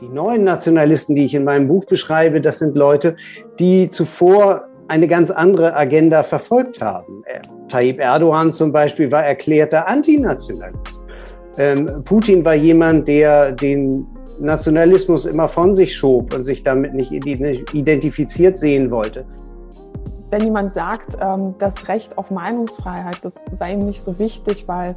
Die neuen Nationalisten, die ich in meinem Buch beschreibe, das sind Leute, die zuvor eine ganz andere Agenda verfolgt haben. Äh, Tayyip Erdogan zum Beispiel war erklärter Antinationalist. Ähm, Putin war jemand, der den Nationalismus immer von sich schob und sich damit nicht identifiziert sehen wollte. Wenn jemand sagt, ähm, das Recht auf Meinungsfreiheit, das sei ihm nicht so wichtig, weil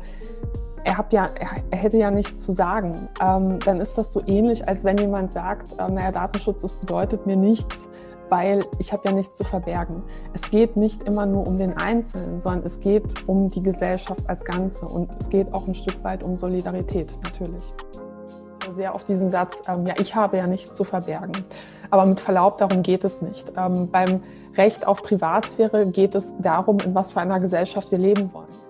er, hab ja, er hätte ja nichts zu sagen, ähm, dann ist das so ähnlich, als wenn jemand sagt, ähm, naja, Datenschutz, das bedeutet mir nichts, weil ich habe ja nichts zu verbergen. Es geht nicht immer nur um den Einzelnen, sondern es geht um die Gesellschaft als Ganze und es geht auch ein Stück weit um Solidarität natürlich. Sehr auf diesen Satz, ähm, ja, ich habe ja nichts zu verbergen. Aber mit Verlaub, darum geht es nicht. Ähm, beim Recht auf Privatsphäre geht es darum, in was für einer Gesellschaft wir leben wollen.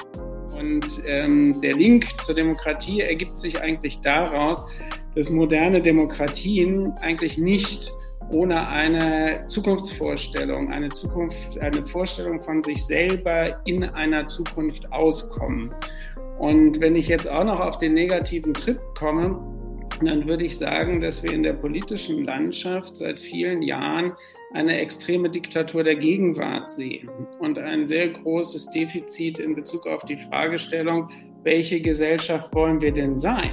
Und ähm, der Link zur Demokratie ergibt sich eigentlich daraus, dass moderne Demokratien eigentlich nicht ohne eine Zukunftsvorstellung, eine Zukunft, eine Vorstellung von sich selber in einer Zukunft auskommen. Und wenn ich jetzt auch noch auf den negativen Trip komme, dann würde ich sagen, dass wir in der politischen Landschaft seit vielen Jahren eine extreme Diktatur der Gegenwart sehen und ein sehr großes Defizit in Bezug auf die Fragestellung, welche Gesellschaft wollen wir denn sein?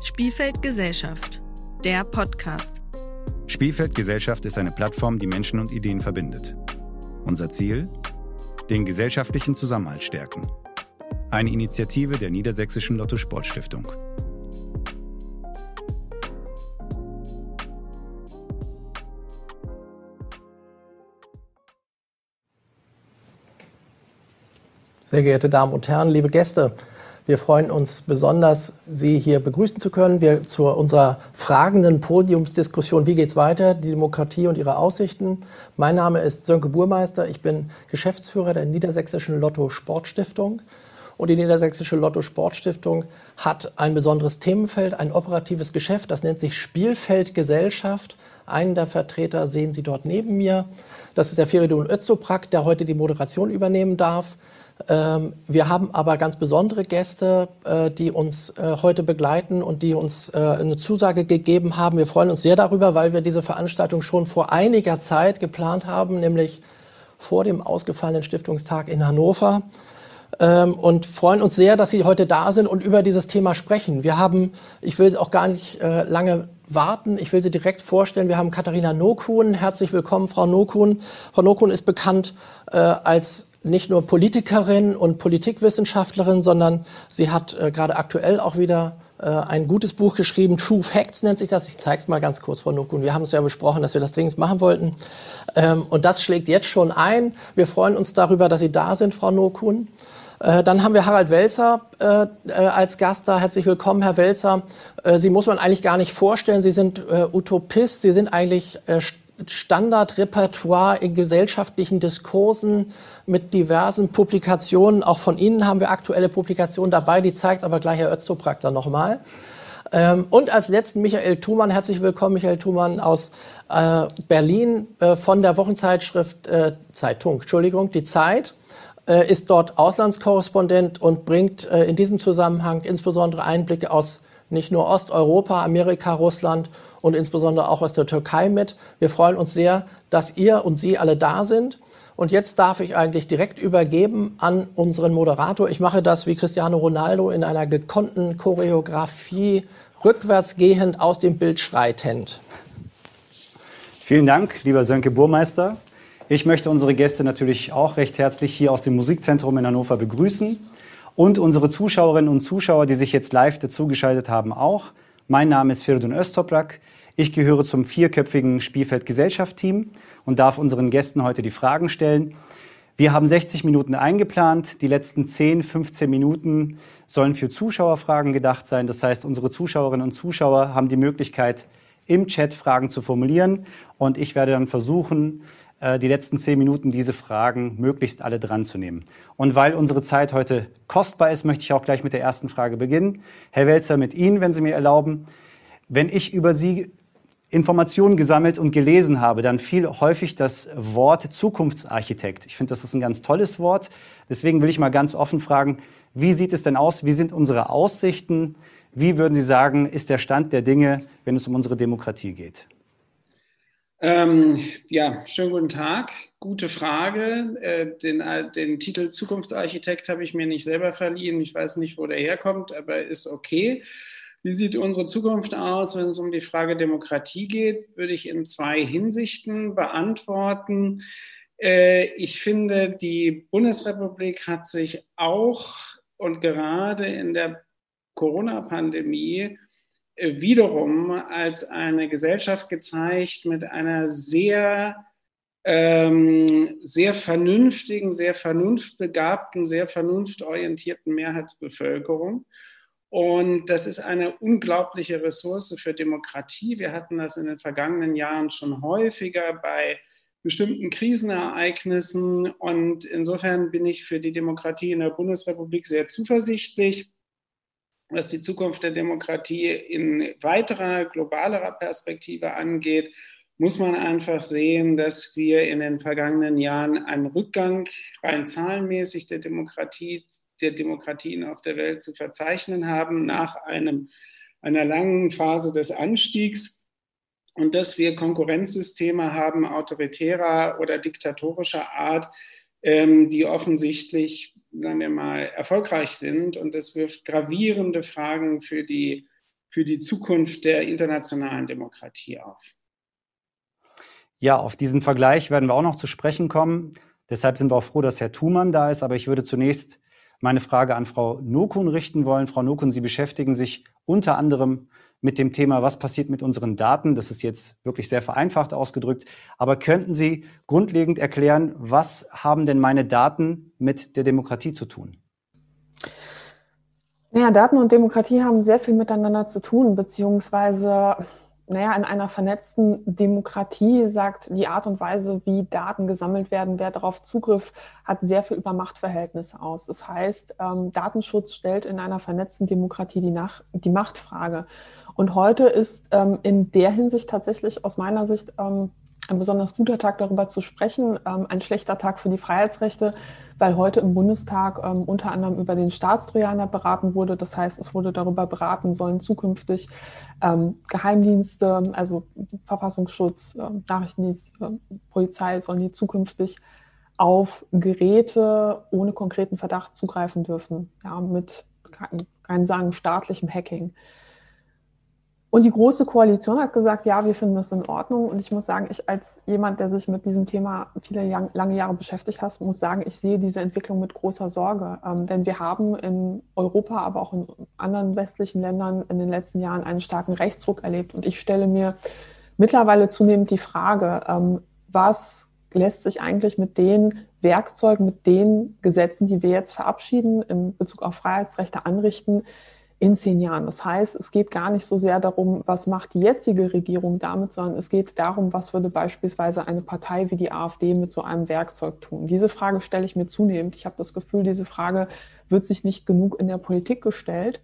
Spielfeld Gesellschaft, der Podcast. Spielfeld Gesellschaft ist eine Plattform, die Menschen und Ideen verbindet. Unser Ziel? Den gesellschaftlichen Zusammenhalt stärken. Eine Initiative der Niedersächsischen Lotto Sportstiftung. Sehr geehrte Damen und Herren, liebe Gäste, wir freuen uns besonders, Sie hier begrüßen zu können. Wir zu unserer fragenden Podiumsdiskussion, wie geht's weiter, die Demokratie und ihre Aussichten. Mein Name ist Sönke Burmeister. Ich bin Geschäftsführer der Niedersächsischen Lotto Sportstiftung. Und die Niedersächsische Lotto Sportstiftung hat ein besonderes Themenfeld, ein operatives Geschäft, das nennt sich Spielfeldgesellschaft. Einen der Vertreter sehen Sie dort neben mir. Das ist der Feridun Öztoprak, der heute die Moderation übernehmen darf. Ähm, wir haben aber ganz besondere Gäste, äh, die uns äh, heute begleiten und die uns äh, eine Zusage gegeben haben. Wir freuen uns sehr darüber, weil wir diese Veranstaltung schon vor einiger Zeit geplant haben, nämlich vor dem ausgefallenen Stiftungstag in Hannover. Ähm, und freuen uns sehr, dass Sie heute da sind und über dieses Thema sprechen. Wir haben, ich will auch gar nicht lange warten. Ich will Sie direkt vorstellen. Wir haben Katharina Nokun. Herzlich willkommen, Frau Nokun. Frau Nokun ist bekannt äh, als nicht nur Politikerin und Politikwissenschaftlerin, sondern sie hat äh, gerade aktuell auch wieder äh, ein gutes Buch geschrieben. True Facts nennt sich das. Ich zeige es mal ganz kurz, Frau Nukun. Wir haben es ja besprochen, dass wir das dringend machen wollten. Ähm, und das schlägt jetzt schon ein. Wir freuen uns darüber, dass Sie da sind, Frau Nokun. Äh, dann haben wir Harald Welzer äh, äh, als Gast da. Herzlich willkommen, Herr Welzer. Sie muss man eigentlich gar nicht vorstellen. Sie sind Utopist. Sie sind eigentlich äh, Standardrepertoire in gesellschaftlichen Diskursen mit diversen Publikationen. Auch von Ihnen haben wir aktuelle Publikationen dabei, die zeigt aber gleich Herr Öztoprak dann nochmal. Ähm, und als letzten Michael Thumann. Herzlich willkommen, Michael Thumann aus äh, Berlin äh, von der Wochenzeitschrift äh, Zeitung, Entschuldigung, die Zeit äh, ist dort Auslandskorrespondent und bringt äh, in diesem Zusammenhang insbesondere Einblicke aus nicht nur Osteuropa, Amerika, Russland und insbesondere auch aus der Türkei mit. Wir freuen uns sehr, dass ihr und Sie alle da sind. Und jetzt darf ich eigentlich direkt übergeben an unseren Moderator. Ich mache das wie Cristiano Ronaldo in einer gekonnten Choreografie, rückwärtsgehend aus dem Bild schreitend. Vielen Dank, lieber Sönke Burmeister. Ich möchte unsere Gäste natürlich auch recht herzlich hier aus dem Musikzentrum in Hannover begrüßen und unsere Zuschauerinnen und Zuschauer, die sich jetzt live dazugeschaltet haben, auch. Mein Name ist Firdun Öztoprak. Ich gehöre zum vierköpfigen Spielfeld-Gesellschaft-Team und darf unseren Gästen heute die Fragen stellen. Wir haben 60 Minuten eingeplant. Die letzten 10, 15 Minuten sollen für Zuschauerfragen gedacht sein. Das heißt, unsere Zuschauerinnen und Zuschauer haben die Möglichkeit, im Chat Fragen zu formulieren. Und ich werde dann versuchen, äh, die letzten zehn Minuten diese Fragen möglichst alle dran zu nehmen. Und weil unsere Zeit heute kostbar ist, möchte ich auch gleich mit der ersten Frage beginnen. Herr Welzer, mit Ihnen, wenn Sie mir erlauben. Wenn ich über Sie Informationen gesammelt und gelesen habe, dann fiel häufig das Wort Zukunftsarchitekt. Ich finde, das ist ein ganz tolles Wort. Deswegen will ich mal ganz offen fragen, wie sieht es denn aus? Wie sind unsere Aussichten? Wie würden Sie sagen, ist der Stand der Dinge, wenn es um unsere Demokratie geht? Ähm, ja, schönen guten Tag. Gute Frage. Äh, den, äh, den, Titel Zukunftsarchitekt habe ich mir nicht selber verliehen. Ich weiß nicht, wo der herkommt, aber ist okay. Wie sieht unsere Zukunft aus, wenn es um die Frage Demokratie geht? Würde ich in zwei Hinsichten beantworten. Äh, ich finde, die Bundesrepublik hat sich auch und gerade in der Corona-Pandemie äh, wiederum als eine Gesellschaft gezeigt mit einer sehr, ähm, sehr vernünftigen, sehr vernunftbegabten, sehr vernunftorientierten Mehrheitsbevölkerung. Und das ist eine unglaubliche Ressource für Demokratie. Wir hatten das in den vergangenen Jahren schon häufiger bei bestimmten Krisenereignissen. Und insofern bin ich für die Demokratie in der Bundesrepublik sehr zuversichtlich was die Zukunft der Demokratie in weiterer globalerer Perspektive angeht, muss man einfach sehen, dass wir in den vergangenen Jahren einen Rückgang rein zahlenmäßig der Demokratie, der Demokratien auf der Welt zu verzeichnen haben nach einem, einer langen Phase des Anstiegs und dass wir Konkurrenzsysteme haben autoritärer oder diktatorischer Art, ähm, die offensichtlich sagen wir mal, erfolgreich sind. Und das wirft gravierende Fragen für die, für die Zukunft der internationalen Demokratie auf. Ja, auf diesen Vergleich werden wir auch noch zu sprechen kommen. Deshalb sind wir auch froh, dass Herr Thumann da ist. Aber ich würde zunächst meine Frage an Frau Nokun richten wollen. Frau Nokun, Sie beschäftigen sich unter anderem mit dem Thema, was passiert mit unseren Daten. Das ist jetzt wirklich sehr vereinfacht ausgedrückt. Aber könnten Sie grundlegend erklären, was haben denn meine Daten mit der Demokratie zu tun? Naja, Daten und Demokratie haben sehr viel miteinander zu tun, beziehungsweise naja, in einer vernetzten Demokratie sagt die Art und Weise, wie Daten gesammelt werden, wer darauf Zugriff hat, sehr viel über Machtverhältnisse aus. Das heißt, ähm, Datenschutz stellt in einer vernetzten Demokratie die, Nach die Machtfrage. Und heute ist ähm, in der Hinsicht tatsächlich aus meiner Sicht ähm, ein besonders guter Tag, darüber zu sprechen, ähm, ein schlechter Tag für die Freiheitsrechte, weil heute im Bundestag ähm, unter anderem über den Staatstrojaner beraten wurde. Das heißt, es wurde darüber beraten, sollen zukünftig ähm, Geheimdienste, also Verfassungsschutz, äh, Nachrichtendienst, äh, Polizei, sollen die zukünftig auf Geräte ohne konkreten Verdacht zugreifen dürfen, ja, mit, kein sagen, staatlichem Hacking. Und die Große Koalition hat gesagt, ja, wir finden das in Ordnung. Und ich muss sagen, ich als jemand, der sich mit diesem Thema viele lange Jahre beschäftigt hat, muss sagen, ich sehe diese Entwicklung mit großer Sorge. Ähm, denn wir haben in Europa, aber auch in anderen westlichen Ländern in den letzten Jahren einen starken Rechtsruck erlebt. Und ich stelle mir mittlerweile zunehmend die Frage, ähm, was lässt sich eigentlich mit den Werkzeugen, mit den Gesetzen, die wir jetzt verabschieden, in Bezug auf Freiheitsrechte anrichten, in zehn Jahren. Das heißt, es geht gar nicht so sehr darum, was macht die jetzige Regierung damit, sondern es geht darum, was würde beispielsweise eine Partei wie die AfD mit so einem Werkzeug tun. Diese Frage stelle ich mir zunehmend. Ich habe das Gefühl, diese Frage wird sich nicht genug in der Politik gestellt.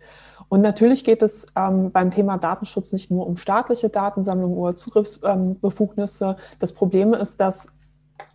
Und natürlich geht es ähm, beim Thema Datenschutz nicht nur um staatliche Datensammlung oder Zugriffsbefugnisse. Ähm, das Problem ist, dass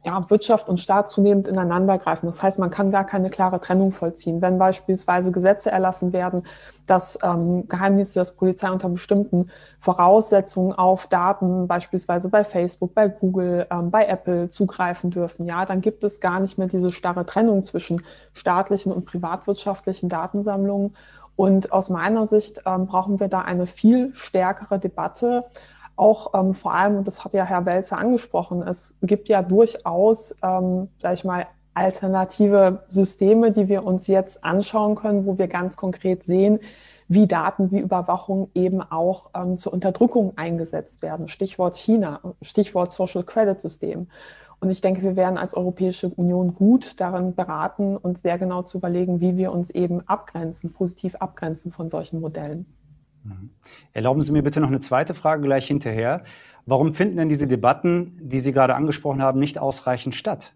ja, Wirtschaft und Staat zunehmend ineinandergreifen. Das heißt, man kann gar keine klare Trennung vollziehen. Wenn beispielsweise Gesetze erlassen werden, dass ähm, Geheimdienste, dass Polizei unter bestimmten Voraussetzungen auf Daten, beispielsweise bei Facebook, bei Google, ähm, bei Apple zugreifen dürfen, ja, dann gibt es gar nicht mehr diese starre Trennung zwischen staatlichen und privatwirtschaftlichen Datensammlungen. Und aus meiner Sicht ähm, brauchen wir da eine viel stärkere Debatte auch ähm, vor allem, und das hat ja Herr Welzer angesprochen, es gibt ja durchaus, ähm, sage ich mal, alternative Systeme, die wir uns jetzt anschauen können, wo wir ganz konkret sehen, wie Daten, wie Überwachung eben auch ähm, zur Unterdrückung eingesetzt werden. Stichwort China, Stichwort Social Credit System. Und ich denke, wir werden als Europäische Union gut darin beraten, uns sehr genau zu überlegen, wie wir uns eben abgrenzen, positiv abgrenzen von solchen Modellen. Mhm. Erlauben Sie mir bitte noch eine zweite Frage gleich hinterher. Warum finden denn diese Debatten, die Sie gerade angesprochen haben, nicht ausreichend statt?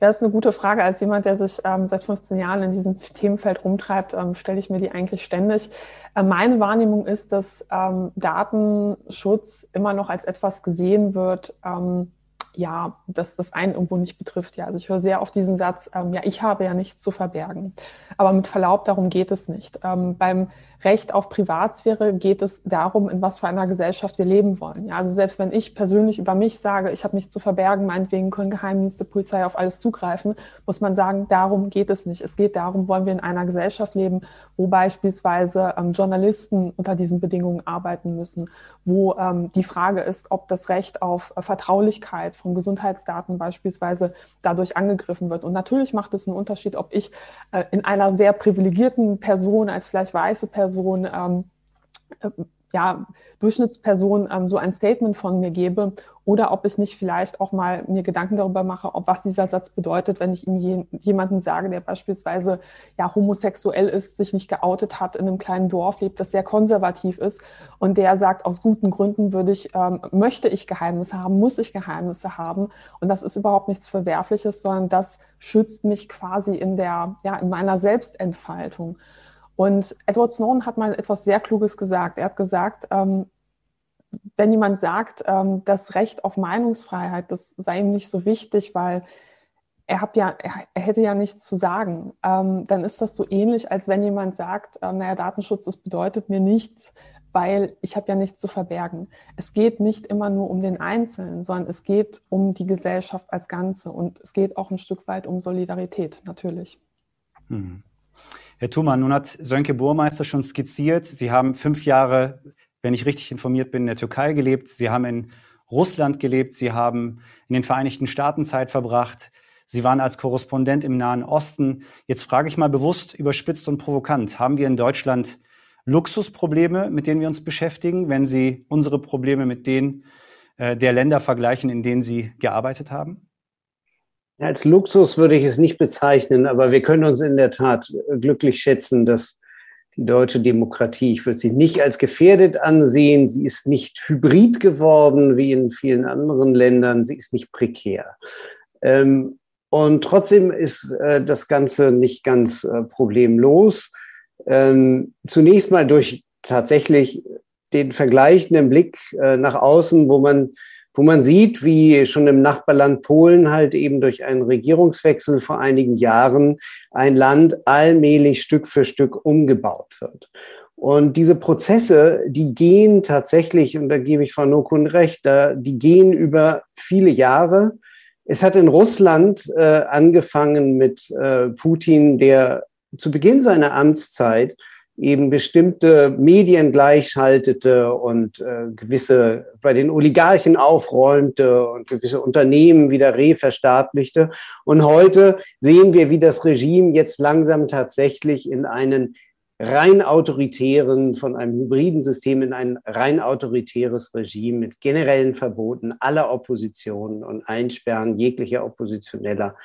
Ja, das ist eine gute Frage. Als jemand, der sich ähm, seit 15 Jahren in diesem Themenfeld rumtreibt, ähm, stelle ich mir die eigentlich ständig. Äh, meine Wahrnehmung ist, dass ähm, Datenschutz immer noch als etwas gesehen wird, ähm, ja, dass das einen irgendwo nicht betrifft. Ja, also ich höre sehr oft diesen Satz, ähm, ja, ich habe ja nichts zu verbergen. Aber mit Verlaub, darum geht es nicht. Ähm, beim Recht auf Privatsphäre geht es darum, in was für einer Gesellschaft wir leben wollen. Ja, also selbst wenn ich persönlich über mich sage, ich habe nichts zu verbergen, meinetwegen können Geheimdienste, Polizei auf alles zugreifen, muss man sagen, darum geht es nicht. Es geht darum, wollen wir in einer Gesellschaft leben, wo beispielsweise ähm, Journalisten unter diesen Bedingungen arbeiten müssen, wo ähm, die Frage ist, ob das Recht auf äh, Vertraulichkeit von Gesundheitsdaten beispielsweise dadurch angegriffen wird. Und natürlich macht es einen Unterschied, ob ich äh, in einer sehr privilegierten Person als vielleicht weiße Person Person, ähm, äh, ja, Durchschnittsperson ähm, so ein Statement von mir gebe oder ob ich nicht vielleicht auch mal mir Gedanken darüber mache, ob was dieser Satz bedeutet, wenn ich ihm je, jemanden sage, der beispielsweise ja homosexuell ist, sich nicht geoutet hat, in einem kleinen Dorf lebt, das sehr konservativ ist und der sagt, aus guten Gründen würde ich, ähm, möchte ich Geheimnisse haben, muss ich Geheimnisse haben und das ist überhaupt nichts Verwerfliches, sondern das schützt mich quasi in der, ja, in meiner Selbstentfaltung. Und Edward Snowden hat mal etwas sehr Kluges gesagt. Er hat gesagt, ähm, wenn jemand sagt, ähm, das Recht auf Meinungsfreiheit, das sei ihm nicht so wichtig, weil er, hab ja, er, er hätte ja nichts zu sagen, ähm, dann ist das so ähnlich, als wenn jemand sagt, äh, naja, Datenschutz, das bedeutet mir nichts, weil ich habe ja nichts zu verbergen. Es geht nicht immer nur um den Einzelnen, sondern es geht um die Gesellschaft als Ganze und es geht auch ein Stück weit um Solidarität, natürlich. Mhm. Herr Thumann, nun hat Sönke Burmeister schon skizziert, Sie haben fünf Jahre, wenn ich richtig informiert bin, in der Türkei gelebt, Sie haben in Russland gelebt, Sie haben in den Vereinigten Staaten Zeit verbracht, Sie waren als Korrespondent im Nahen Osten. Jetzt frage ich mal bewusst, überspitzt und provokant, haben wir in Deutschland Luxusprobleme, mit denen wir uns beschäftigen, wenn Sie unsere Probleme mit denen äh, der Länder vergleichen, in denen Sie gearbeitet haben? Als Luxus würde ich es nicht bezeichnen, aber wir können uns in der Tat glücklich schätzen, dass die deutsche Demokratie, ich würde sie nicht als gefährdet ansehen, sie ist nicht hybrid geworden wie in vielen anderen Ländern, sie ist nicht prekär. Ähm, und trotzdem ist äh, das Ganze nicht ganz äh, problemlos. Ähm, zunächst mal durch tatsächlich den vergleichenden Blick äh, nach außen, wo man wo man sieht, wie schon im Nachbarland Polen halt eben durch einen Regierungswechsel vor einigen Jahren ein Land allmählich Stück für Stück umgebaut wird. Und diese Prozesse, die gehen tatsächlich, und da gebe ich Frau Nokun recht, die gehen über viele Jahre. Es hat in Russland äh, angefangen mit äh, Putin, der zu Beginn seiner Amtszeit eben bestimmte Medien gleichschaltete und äh, gewisse bei den Oligarchen aufräumte und gewisse Unternehmen wieder reverstaatlichte. Und heute sehen wir, wie das Regime jetzt langsam tatsächlich in einen rein autoritären, von einem hybriden System in ein rein autoritäres Regime mit generellen Verboten aller Oppositionen und Einsperren jeglicher Oppositioneller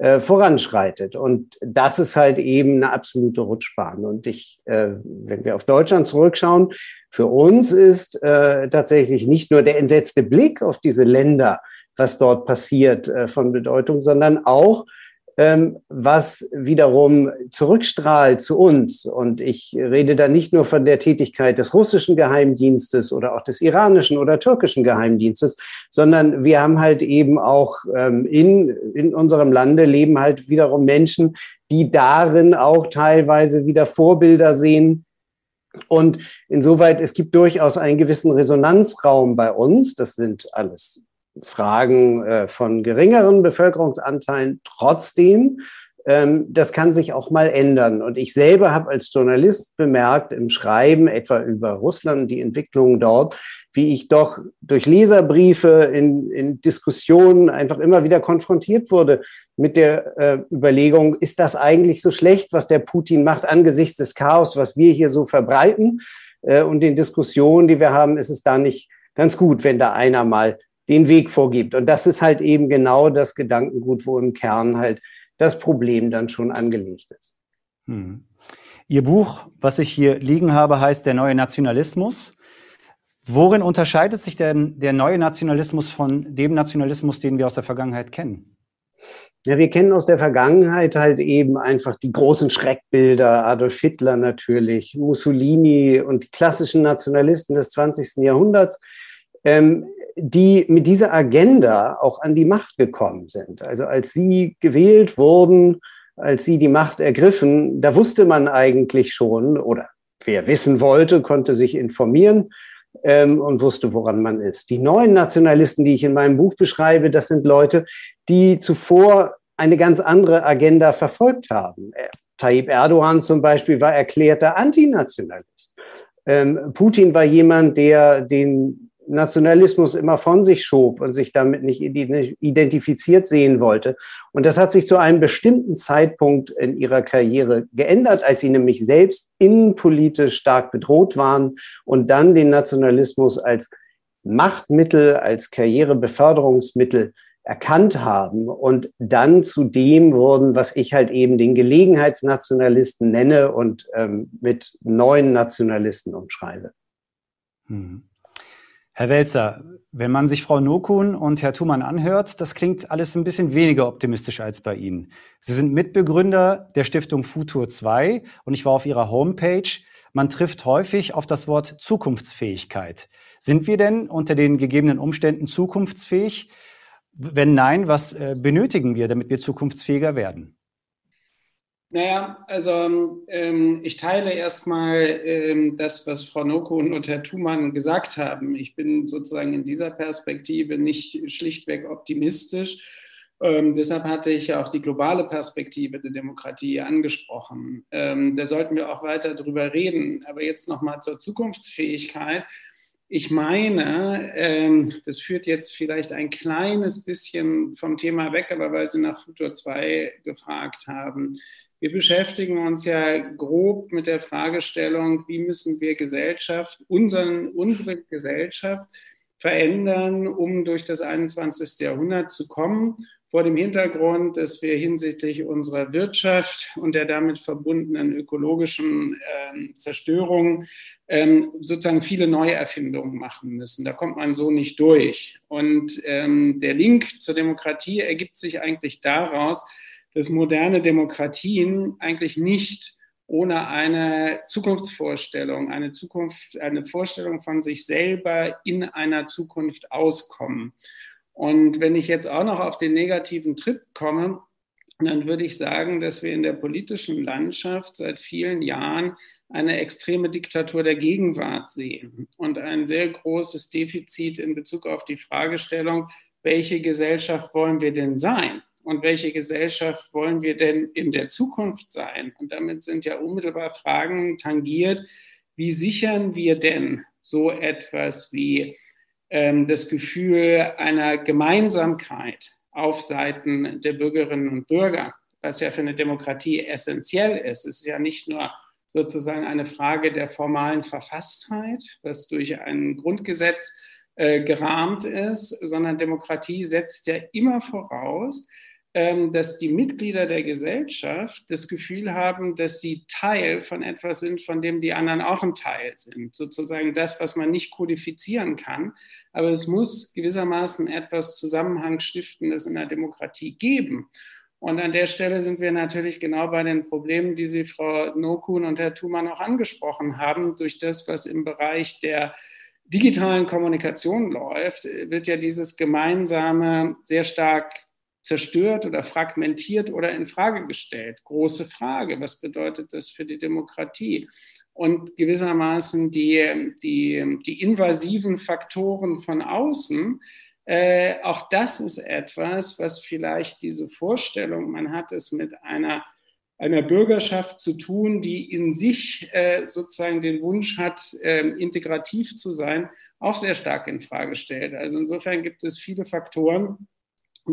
äh, voranschreitet. Und das ist halt eben eine absolute Rutschbahn. Und ich, äh, wenn wir auf Deutschland zurückschauen, für uns ist äh, tatsächlich nicht nur der entsetzte Blick auf diese Länder, was dort passiert, äh, von Bedeutung, sondern auch was wiederum zurückstrahlt zu uns. Und ich rede da nicht nur von der Tätigkeit des russischen Geheimdienstes oder auch des iranischen oder türkischen Geheimdienstes, sondern wir haben halt eben auch ähm, in, in unserem Lande leben halt wiederum Menschen, die darin auch teilweise wieder Vorbilder sehen, und insoweit, es gibt durchaus einen gewissen Resonanzraum bei uns. Das sind alles Fragen äh, von geringeren Bevölkerungsanteilen. Trotzdem, ähm, das kann sich auch mal ändern. Und ich selber habe als Journalist bemerkt im Schreiben etwa über Russland die Entwicklungen dort, wie ich doch durch Leserbriefe in, in Diskussionen einfach immer wieder konfrontiert wurde mit der äh, Überlegung, ist das eigentlich so schlecht, was der Putin macht angesichts des Chaos, was wir hier so verbreiten? Äh, und den Diskussionen, die wir haben, ist es da nicht ganz gut, wenn da einer mal den Weg vorgibt. Und das ist halt eben genau das Gedankengut, wo im Kern halt das Problem dann schon angelegt ist. Hm. Ihr Buch, was ich hier liegen habe, heißt Der neue Nationalismus. Worin unterscheidet sich denn der neue Nationalismus von dem Nationalismus, den wir aus der Vergangenheit kennen? Ja, wir kennen aus der Vergangenheit halt eben einfach die großen Schreckbilder, Adolf Hitler natürlich, Mussolini und die klassischen Nationalisten des 20. Jahrhunderts. Ähm, die mit dieser Agenda auch an die Macht gekommen sind. Also als sie gewählt wurden, als sie die Macht ergriffen, da wusste man eigentlich schon, oder wer wissen wollte, konnte sich informieren ähm, und wusste, woran man ist. Die neuen Nationalisten, die ich in meinem Buch beschreibe, das sind Leute, die zuvor eine ganz andere Agenda verfolgt haben. Äh, Tayyip Erdogan zum Beispiel war erklärter Antinationalist. Ähm, Putin war jemand, der den Nationalismus immer von sich schob und sich damit nicht identifiziert sehen wollte. Und das hat sich zu einem bestimmten Zeitpunkt in ihrer Karriere geändert, als sie nämlich selbst innenpolitisch stark bedroht waren und dann den Nationalismus als Machtmittel, als Karrierebeförderungsmittel erkannt haben und dann zu dem wurden, was ich halt eben den Gelegenheitsnationalisten nenne und ähm, mit neuen Nationalisten umschreibe. Hm. Herr Welzer, wenn man sich Frau Nokun und Herr Thumann anhört, das klingt alles ein bisschen weniger optimistisch als bei Ihnen. Sie sind Mitbegründer der Stiftung Futur 2 und ich war auf Ihrer Homepage. Man trifft häufig auf das Wort Zukunftsfähigkeit. Sind wir denn unter den gegebenen Umständen zukunftsfähig? Wenn nein, was äh, benötigen wir, damit wir zukunftsfähiger werden? Naja, also ähm, ich teile erstmal ähm, das, was Frau Nokun und Herr Thumann gesagt haben. Ich bin sozusagen in dieser Perspektive nicht schlichtweg optimistisch. Ähm, deshalb hatte ich ja auch die globale Perspektive der Demokratie angesprochen. Ähm, da sollten wir auch weiter drüber reden. Aber jetzt nochmal zur Zukunftsfähigkeit. Ich meine, ähm, das führt jetzt vielleicht ein kleines bisschen vom Thema weg, aber weil Sie nach Futur 2 gefragt haben. Wir beschäftigen uns ja grob mit der Fragestellung, wie müssen wir Gesellschaft, unseren, unsere Gesellschaft verändern, um durch das 21. Jahrhundert zu kommen, vor dem Hintergrund, dass wir hinsichtlich unserer Wirtschaft und der damit verbundenen ökologischen äh, Zerstörung ähm, sozusagen viele Neuerfindungen machen müssen. Da kommt man so nicht durch. Und ähm, der Link zur Demokratie ergibt sich eigentlich daraus, dass moderne Demokratien eigentlich nicht ohne eine Zukunftsvorstellung, eine Zukunft, eine Vorstellung von sich selber in einer Zukunft auskommen. Und wenn ich jetzt auch noch auf den negativen Trip komme, dann würde ich sagen, dass wir in der politischen Landschaft seit vielen Jahren eine extreme Diktatur der Gegenwart sehen und ein sehr großes Defizit in Bezug auf die Fragestellung, welche Gesellschaft wollen wir denn sein? Und welche Gesellschaft wollen wir denn in der Zukunft sein? Und damit sind ja unmittelbar Fragen tangiert, wie sichern wir denn so etwas wie ähm, das Gefühl einer Gemeinsamkeit auf Seiten der Bürgerinnen und Bürger, was ja für eine Demokratie essentiell ist. Es ist ja nicht nur sozusagen eine Frage der formalen Verfasstheit, was durch ein Grundgesetz äh, gerahmt ist, sondern Demokratie setzt ja immer voraus, dass die Mitglieder der Gesellschaft das Gefühl haben, dass sie Teil von etwas sind, von dem die anderen auch ein Teil sind. Sozusagen das, was man nicht kodifizieren kann. Aber es muss gewissermaßen etwas Zusammenhangsstiftendes in der Demokratie geben. Und an der Stelle sind wir natürlich genau bei den Problemen, die Sie, Frau Nokun und Herr Thumann, auch angesprochen haben, durch das, was im Bereich der digitalen Kommunikation läuft, wird ja dieses gemeinsame sehr stark zerstört oder fragmentiert oder in Frage gestellt. Große Frage, was bedeutet das für die Demokratie? Und gewissermaßen die, die, die invasiven Faktoren von außen, äh, auch das ist etwas, was vielleicht diese Vorstellung, man hat es mit einer, einer Bürgerschaft zu tun, die in sich äh, sozusagen den Wunsch hat, äh, integrativ zu sein, auch sehr stark in Frage stellt. Also insofern gibt es viele Faktoren,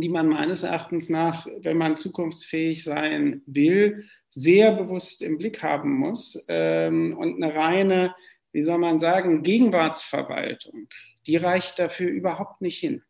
die man meines Erachtens nach, wenn man zukunftsfähig sein will, sehr bewusst im Blick haben muss. Ähm, und eine reine, wie soll man sagen, Gegenwartsverwaltung, die reicht dafür überhaupt nicht hin.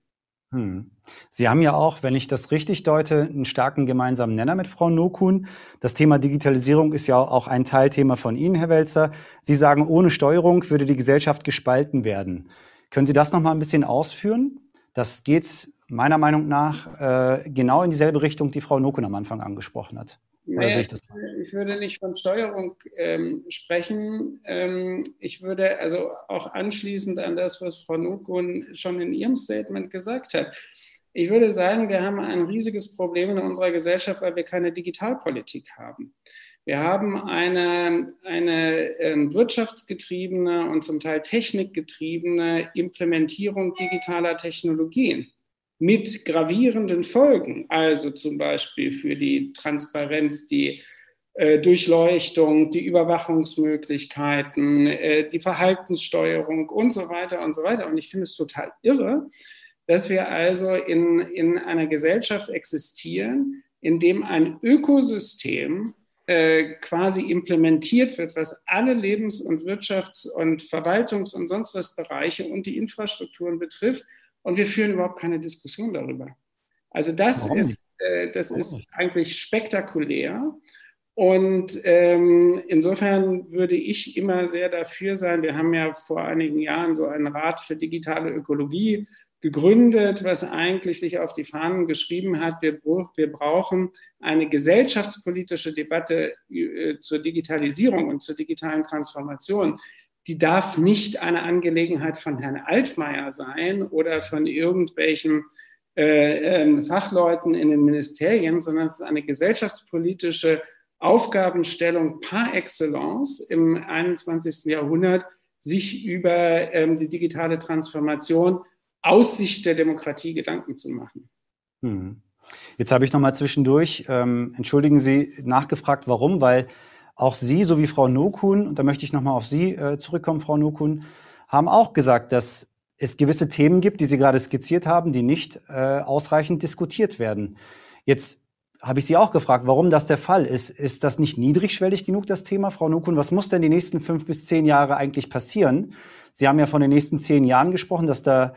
Hm. Sie haben ja auch, wenn ich das richtig deute, einen starken gemeinsamen Nenner mit Frau Nokun. Das Thema Digitalisierung ist ja auch ein Teilthema von Ihnen, Herr Welzer. Sie sagen, ohne Steuerung würde die Gesellschaft gespalten werden. Können Sie das noch mal ein bisschen ausführen? Das geht meiner Meinung nach äh, genau in dieselbe Richtung, die Frau Nokun am Anfang angesprochen hat. Naja, ich, ich, würde nicht von Steuerung ähm, sprechen. Ähm, ich würde also auch anschließend an das, was Frau Nokun schon in ihrem Statement gesagt hat. Ich würde sagen, wir haben ein riesiges Problem in unserer Gesellschaft, weil wir keine Digitalpolitik haben. Wir haben eine, eine ähm, wirtschaftsgetriebene und zum Teil technikgetriebene Implementierung digitaler Technologien mit gravierenden Folgen, also zum Beispiel für die Transparenz, die äh, Durchleuchtung, die Überwachungsmöglichkeiten, äh, die Verhaltenssteuerung und so weiter und so weiter. Und ich finde es total irre, dass wir also in, in einer Gesellschaft existieren, in dem ein Ökosystem äh, quasi implementiert wird, was alle Lebens- und Wirtschafts- und Verwaltungs- und sonst was Bereiche und die Infrastrukturen betrifft. Und wir führen überhaupt keine Diskussion darüber. Also das ist, äh, das ist eigentlich spektakulär. Und ähm, insofern würde ich immer sehr dafür sein, wir haben ja vor einigen Jahren so einen Rat für digitale Ökologie gegründet, was eigentlich sich auf die Fahnen geschrieben hat, wir, wir brauchen eine gesellschaftspolitische Debatte äh, zur Digitalisierung und zur digitalen Transformation. Die darf nicht eine Angelegenheit von Herrn Altmaier sein oder von irgendwelchen äh, äh, Fachleuten in den Ministerien, sondern es ist eine gesellschaftspolitische Aufgabenstellung par excellence im 21. Jahrhundert, sich über ähm, die digitale Transformation aus Sicht der Demokratie Gedanken zu machen. Hm. Jetzt habe ich noch mal zwischendurch, ähm, entschuldigen Sie, nachgefragt, warum, weil auch Sie, so wie Frau Nokun, und da möchte ich noch mal auf Sie äh, zurückkommen, Frau Nokun, haben auch gesagt, dass es gewisse Themen gibt, die Sie gerade skizziert haben, die nicht äh, ausreichend diskutiert werden. Jetzt habe ich Sie auch gefragt, warum das der Fall ist. Ist das nicht niedrigschwellig genug, das Thema, Frau Nokun? Was muss denn die nächsten fünf bis zehn Jahre eigentlich passieren? Sie haben ja von den nächsten zehn Jahren gesprochen, dass da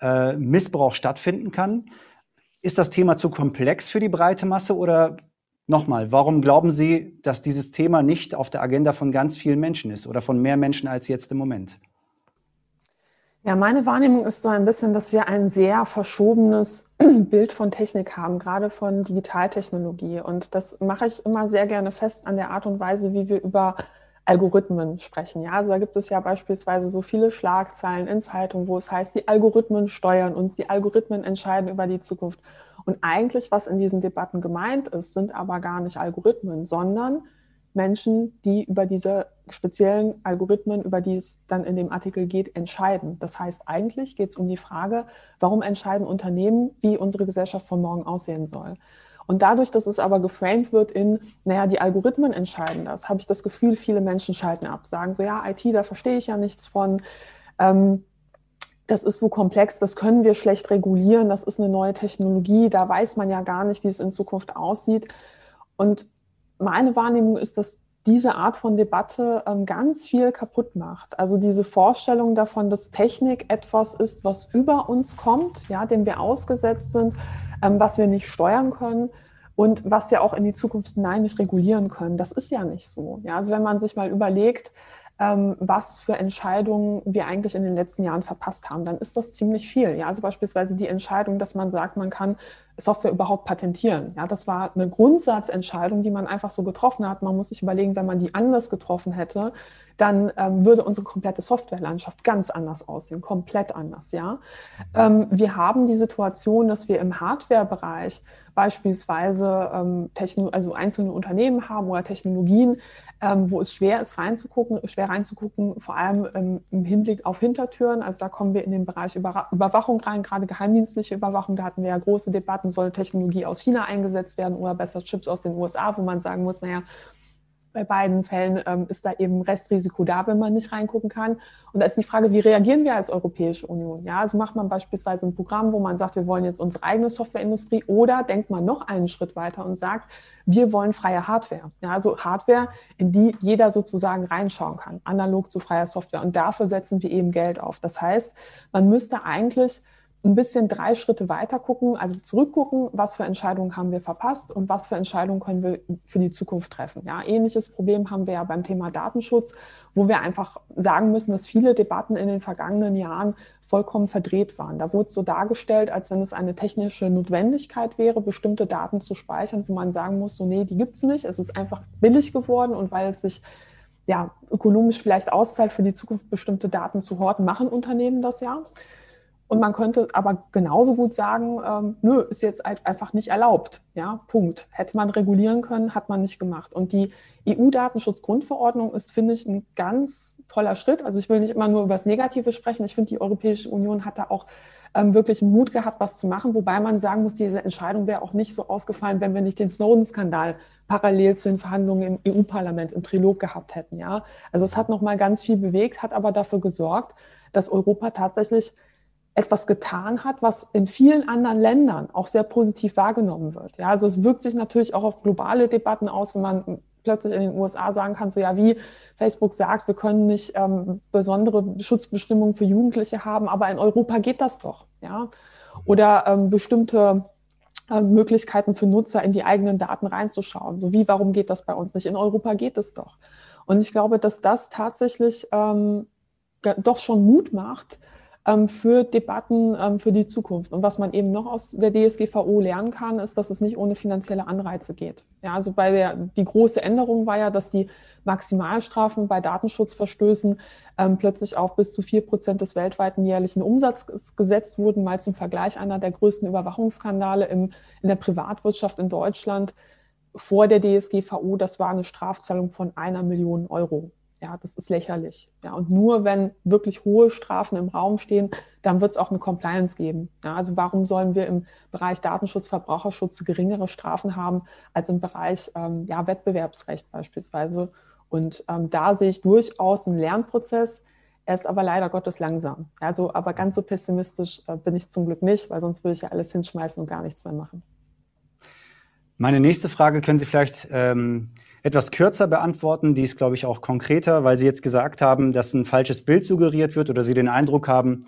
äh, Missbrauch stattfinden kann. Ist das Thema zu komplex für die breite Masse oder nochmal, warum glauben Sie, dass dieses Thema nicht auf der Agenda von ganz vielen Menschen ist oder von mehr Menschen als jetzt im Moment? Ja, meine Wahrnehmung ist so ein bisschen, dass wir ein sehr verschobenes Bild von Technik haben, gerade von Digitaltechnologie. Und das mache ich immer sehr gerne fest an der Art und Weise, wie wir über Algorithmen sprechen. Ja, also da gibt es ja beispielsweise so viele Schlagzeilen in Zeitungen, wo es heißt, die Algorithmen steuern uns, die Algorithmen entscheiden über die Zukunft. Und eigentlich, was in diesen Debatten gemeint ist, sind aber gar nicht Algorithmen, sondern Menschen, die über diese speziellen Algorithmen, über die es dann in dem Artikel geht, entscheiden. Das heißt, eigentlich geht es um die Frage, warum entscheiden Unternehmen, wie unsere Gesellschaft von morgen aussehen soll. Und dadurch, dass es aber geframed wird in, naja, die Algorithmen entscheiden das, habe ich das Gefühl, viele Menschen schalten ab, sagen so, ja, IT, da verstehe ich ja nichts von. Ähm, das ist so komplex, das können wir schlecht regulieren, das ist eine neue Technologie, da weiß man ja gar nicht, wie es in Zukunft aussieht. Und meine Wahrnehmung ist, dass diese Art von Debatte ähm, ganz viel kaputt macht. Also diese Vorstellung davon, dass Technik etwas ist, was über uns kommt, ja, dem wir ausgesetzt sind, ähm, was wir nicht steuern können und was wir auch in die Zukunft hinein nicht regulieren können. Das ist ja nicht so. Ja, also wenn man sich mal überlegt, was für Entscheidungen wir eigentlich in den letzten Jahren verpasst haben, dann ist das ziemlich viel. Ja, also beispielsweise die Entscheidung, dass man sagt, man kann Software überhaupt patentieren. Ja, das war eine Grundsatzentscheidung, die man einfach so getroffen hat. Man muss sich überlegen, wenn man die anders getroffen hätte, dann ähm, würde unsere komplette Softwarelandschaft ganz anders aussehen, komplett anders. Ja, ähm, wir haben die Situation, dass wir im Hardware-Bereich beispielsweise ähm, also einzelne Unternehmen haben oder Technologien, ähm, wo es schwer ist reinzugucken, schwer reinzugucken, vor allem im Hinblick auf Hintertüren. Also da kommen wir in den Bereich Über Überwachung rein, gerade geheimdienstliche Überwachung. Da hatten wir ja große Debatten, soll Technologie aus China eingesetzt werden oder besser Chips aus den USA, wo man sagen muss, naja, bei beiden Fällen ähm, ist da eben Restrisiko da, wenn man nicht reingucken kann. Und da ist die Frage, wie reagieren wir als Europäische Union? Ja, also macht man beispielsweise ein Programm, wo man sagt, wir wollen jetzt unsere eigene Softwareindustrie oder denkt man noch einen Schritt weiter und sagt, wir wollen freie Hardware. Ja, also Hardware, in die jeder sozusagen reinschauen kann, analog zu freier Software. Und dafür setzen wir eben Geld auf. Das heißt, man müsste eigentlich ein bisschen drei Schritte weiter gucken, also zurückgucken, was für Entscheidungen haben wir verpasst und was für Entscheidungen können wir für die Zukunft treffen. Ja, ähnliches Problem haben wir ja beim Thema Datenschutz, wo wir einfach sagen müssen, dass viele Debatten in den vergangenen Jahren vollkommen verdreht waren. Da wurde es so dargestellt, als wenn es eine technische Notwendigkeit wäre, bestimmte Daten zu speichern, wo man sagen muss, so nee, die gibt's nicht. Es ist einfach billig geworden und weil es sich ja ökonomisch vielleicht auszahlt, für die Zukunft bestimmte Daten zu horten, machen Unternehmen das ja. Und man könnte aber genauso gut sagen, ähm, nö, ist jetzt einfach nicht erlaubt. Ja, Punkt. Hätte man regulieren können, hat man nicht gemacht. Und die EU-Datenschutzgrundverordnung ist, finde ich, ein ganz toller Schritt. Also ich will nicht immer nur über das Negative sprechen. Ich finde, die Europäische Union hat da auch ähm, wirklich Mut gehabt, was zu machen. Wobei man sagen muss, diese Entscheidung wäre auch nicht so ausgefallen, wenn wir nicht den Snowden-Skandal parallel zu den Verhandlungen im EU-Parlament im Trilog gehabt hätten. Ja, also es hat noch mal ganz viel bewegt, hat aber dafür gesorgt, dass Europa tatsächlich etwas getan hat, was in vielen anderen Ländern auch sehr positiv wahrgenommen wird. Ja, also es wirkt sich natürlich auch auf globale Debatten aus, wenn man plötzlich in den USA sagen kann, so ja, wie Facebook sagt, wir können nicht ähm, besondere Schutzbestimmungen für Jugendliche haben, aber in Europa geht das doch. Ja, oder ähm, bestimmte äh, Möglichkeiten für Nutzer in die eigenen Daten reinzuschauen. So wie, warum geht das bei uns nicht? In Europa geht es doch. Und ich glaube, dass das tatsächlich ähm, doch schon Mut macht, für Debatten ähm, für die Zukunft. Und was man eben noch aus der DSGVO lernen kann, ist, dass es nicht ohne finanzielle Anreize geht. Ja, also bei der, die große Änderung war ja, dass die Maximalstrafen bei Datenschutzverstößen ähm, plötzlich auf bis zu vier Prozent des weltweiten jährlichen Umsatzes gesetzt wurden, mal zum Vergleich einer der größten Überwachungsskandale im, in der Privatwirtschaft in Deutschland vor der DSGVO, das war eine Strafzahlung von einer Million Euro. Ja, das ist lächerlich. Ja, und nur wenn wirklich hohe Strafen im Raum stehen, dann wird es auch eine Compliance geben. Ja, also warum sollen wir im Bereich Datenschutz, Verbraucherschutz geringere Strafen haben als im Bereich ähm, ja, Wettbewerbsrecht beispielsweise? Und ähm, da sehe ich durchaus einen Lernprozess. Er ist aber leider Gottes langsam. Also, aber ganz so pessimistisch äh, bin ich zum Glück nicht, weil sonst würde ich ja alles hinschmeißen und gar nichts mehr machen. Meine nächste Frage können Sie vielleicht ähm, etwas kürzer beantworten. Die ist, glaube ich, auch konkreter, weil Sie jetzt gesagt haben, dass ein falsches Bild suggeriert wird oder Sie den Eindruck haben,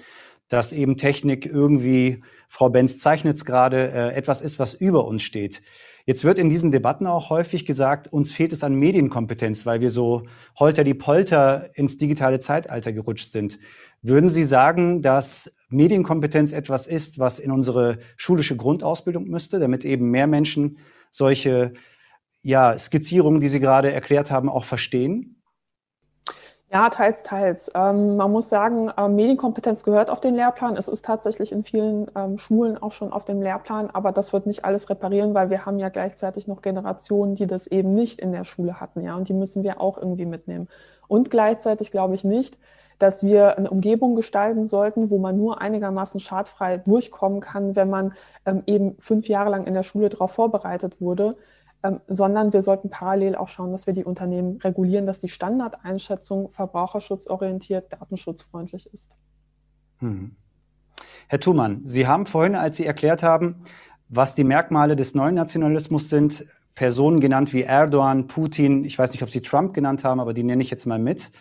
dass eben Technik irgendwie, Frau Benz zeichnet es gerade, äh, etwas ist, was über uns steht. Jetzt wird in diesen Debatten auch häufig gesagt, uns fehlt es an Medienkompetenz, weil wir so holter die Polter ins digitale Zeitalter gerutscht sind. Würden Sie sagen, dass Medienkompetenz etwas ist, was in unsere schulische Grundausbildung müsste, damit eben mehr Menschen solche ja, Skizzierungen, die Sie gerade erklärt haben, auch verstehen? Ja, teils, teils. Ähm, man muss sagen, ähm, Medienkompetenz gehört auf den Lehrplan. Es ist tatsächlich in vielen ähm, Schulen auch schon auf dem Lehrplan, aber das wird nicht alles reparieren, weil wir haben ja gleichzeitig noch Generationen, die das eben nicht in der Schule hatten, ja, und die müssen wir auch irgendwie mitnehmen. Und gleichzeitig glaube ich nicht, dass wir eine Umgebung gestalten sollten, wo man nur einigermaßen schadfrei durchkommen kann, wenn man ähm, eben fünf Jahre lang in der Schule darauf vorbereitet wurde, ähm, sondern wir sollten parallel auch schauen, dass wir die Unternehmen regulieren, dass die Standardeinschätzung verbraucherschutzorientiert, datenschutzfreundlich ist. Hm. Herr Thumann, Sie haben vorhin, als Sie erklärt haben, was die Merkmale des neuen Nationalismus sind, Personen genannt wie Erdogan, Putin, ich weiß nicht, ob Sie Trump genannt haben, aber die nenne ich jetzt mal mit.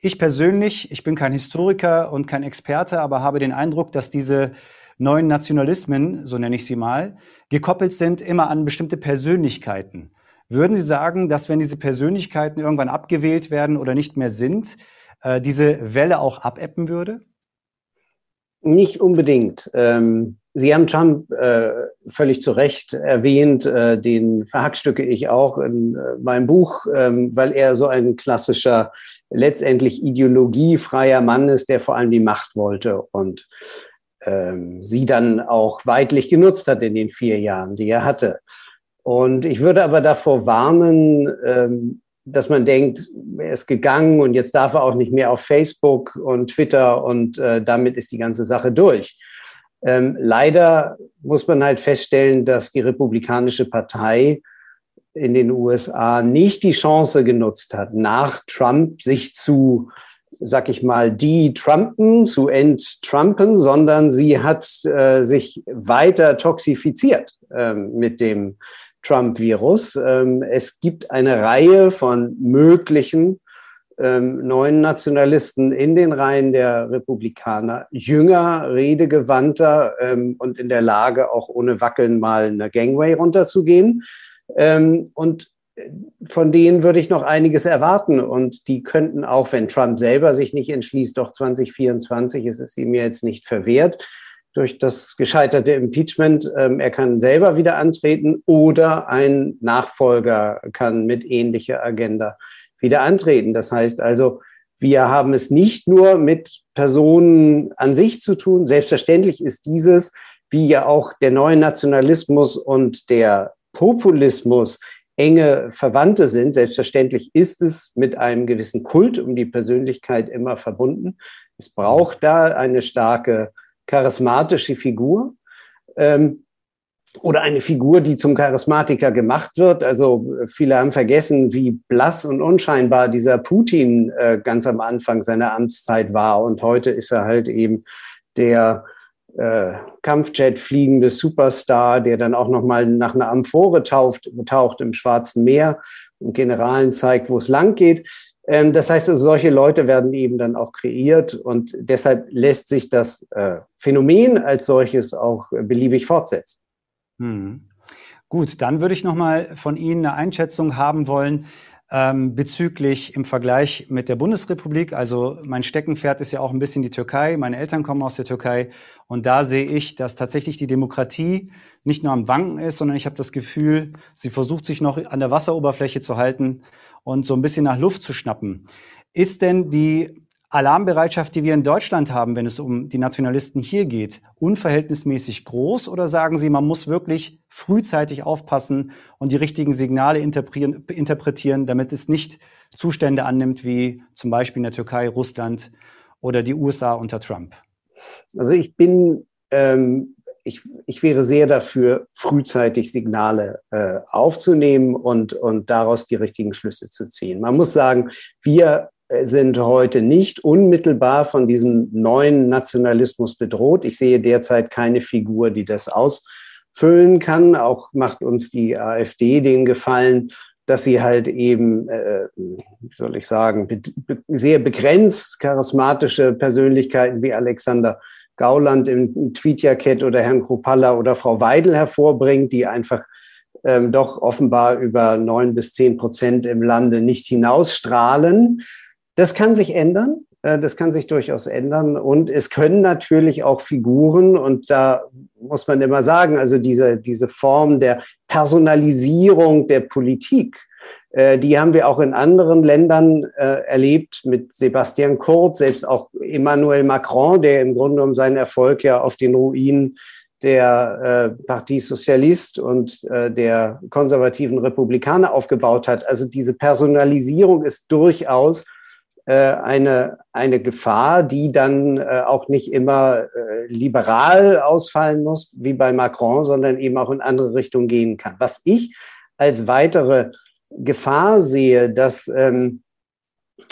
Ich persönlich, ich bin kein Historiker und kein Experte, aber habe den Eindruck, dass diese neuen Nationalismen, so nenne ich sie mal, gekoppelt sind immer an bestimmte Persönlichkeiten. Würden Sie sagen, dass wenn diese Persönlichkeiten irgendwann abgewählt werden oder nicht mehr sind, äh, diese Welle auch abebben würde? Nicht unbedingt. Ähm, Sie haben Trump äh, völlig zu Recht erwähnt, äh, den verhackstücke ich auch in meinem Buch, ähm, weil er so ein klassischer, letztendlich ideologiefreier Mann ist, der vor allem die Macht wollte und sie dann auch weitlich genutzt hat in den vier Jahren, die er hatte. Und ich würde aber davor warnen, ähm, dass man denkt, er ist gegangen und jetzt darf er auch nicht mehr auf Facebook und Twitter und äh, damit ist die ganze Sache durch. Ähm, leider muss man halt feststellen, dass die Republikanische Partei in den USA nicht die Chance genutzt hat, nach Trump sich zu sag ich mal, die Trumpen zu enttrumpen, sondern sie hat äh, sich weiter toxifiziert äh, mit dem Trump-Virus. Ähm, es gibt eine Reihe von möglichen ähm, neuen Nationalisten in den Reihen der Republikaner, jünger, redegewandter ähm, und in der Lage, auch ohne Wackeln mal eine Gangway runterzugehen. Ähm, und von denen würde ich noch einiges erwarten. Und die könnten auch, wenn Trump selber sich nicht entschließt, doch 2024 ist es ihm jetzt nicht verwehrt, durch das gescheiterte Impeachment, ähm, er kann selber wieder antreten oder ein Nachfolger kann mit ähnlicher Agenda wieder antreten. Das heißt also, Wir haben es nicht nur mit Personen an sich zu tun. Selbstverständlich ist dieses, wie ja auch der neue Nationalismus und der Populismus enge Verwandte sind. Selbstverständlich ist es mit einem gewissen Kult um die Persönlichkeit immer verbunden. Es braucht da eine starke charismatische Figur. Ähm, oder eine Figur, die zum Charismatiker gemacht wird. Also viele haben vergessen, wie blass und unscheinbar dieser Putin äh, ganz am Anfang seiner Amtszeit war. Und heute ist er halt eben der äh, Kampfjet fliegende Superstar, der dann auch nochmal nach einer Amphore taucht, taucht im Schwarzen Meer und Generalen zeigt, wo es lang geht. Ähm, das heißt, also, solche Leute werden eben dann auch kreiert und deshalb lässt sich das äh, Phänomen als solches auch beliebig fortsetzen. Hm. Gut, dann würde ich noch mal von Ihnen eine Einschätzung haben wollen ähm, bezüglich im Vergleich mit der Bundesrepublik. Also mein Steckenpferd ist ja auch ein bisschen die Türkei. Meine Eltern kommen aus der Türkei und da sehe ich, dass tatsächlich die Demokratie nicht nur am Wanken ist, sondern ich habe das Gefühl, sie versucht sich noch an der Wasseroberfläche zu halten und so ein bisschen nach Luft zu schnappen. Ist denn die Alarmbereitschaft, die wir in Deutschland haben, wenn es um die Nationalisten hier geht, unverhältnismäßig groß? Oder sagen Sie, man muss wirklich frühzeitig aufpassen und die richtigen Signale interpretieren, damit es nicht Zustände annimmt wie zum Beispiel in der Türkei, Russland oder die USA unter Trump? Also ich bin ähm, ich, ich wäre sehr dafür, frühzeitig Signale äh, aufzunehmen und, und daraus die richtigen Schlüsse zu ziehen. Man muss sagen, wir sind heute nicht unmittelbar von diesem neuen Nationalismus bedroht. Ich sehe derzeit keine Figur, die das ausfüllen kann. Auch macht uns die AfD den Gefallen, dass sie halt eben, äh, wie soll ich sagen, be sehr begrenzt charismatische Persönlichkeiten wie Alexander Gauland im Tweetjacket oder Herrn Kropalla oder Frau Weidel hervorbringt, die einfach ähm, doch offenbar über neun bis zehn Prozent im Lande nicht hinausstrahlen. Das kann sich ändern. Äh, das kann sich durchaus ändern. Und es können natürlich auch Figuren, und da muss man immer sagen, also diese, diese Form der Personalisierung der Politik, äh, die haben wir auch in anderen Ländern äh, erlebt mit Sebastian Kurz, selbst auch Emmanuel Macron, der im Grunde genommen seinen Erfolg ja auf den Ruinen der äh, Partie Sozialist und äh, der konservativen Republikaner aufgebaut hat. Also diese Personalisierung ist durchaus eine, eine Gefahr, die dann äh, auch nicht immer äh, liberal ausfallen muss, wie bei Macron, sondern eben auch in andere Richtungen gehen kann. Was ich als weitere Gefahr sehe, dass ähm,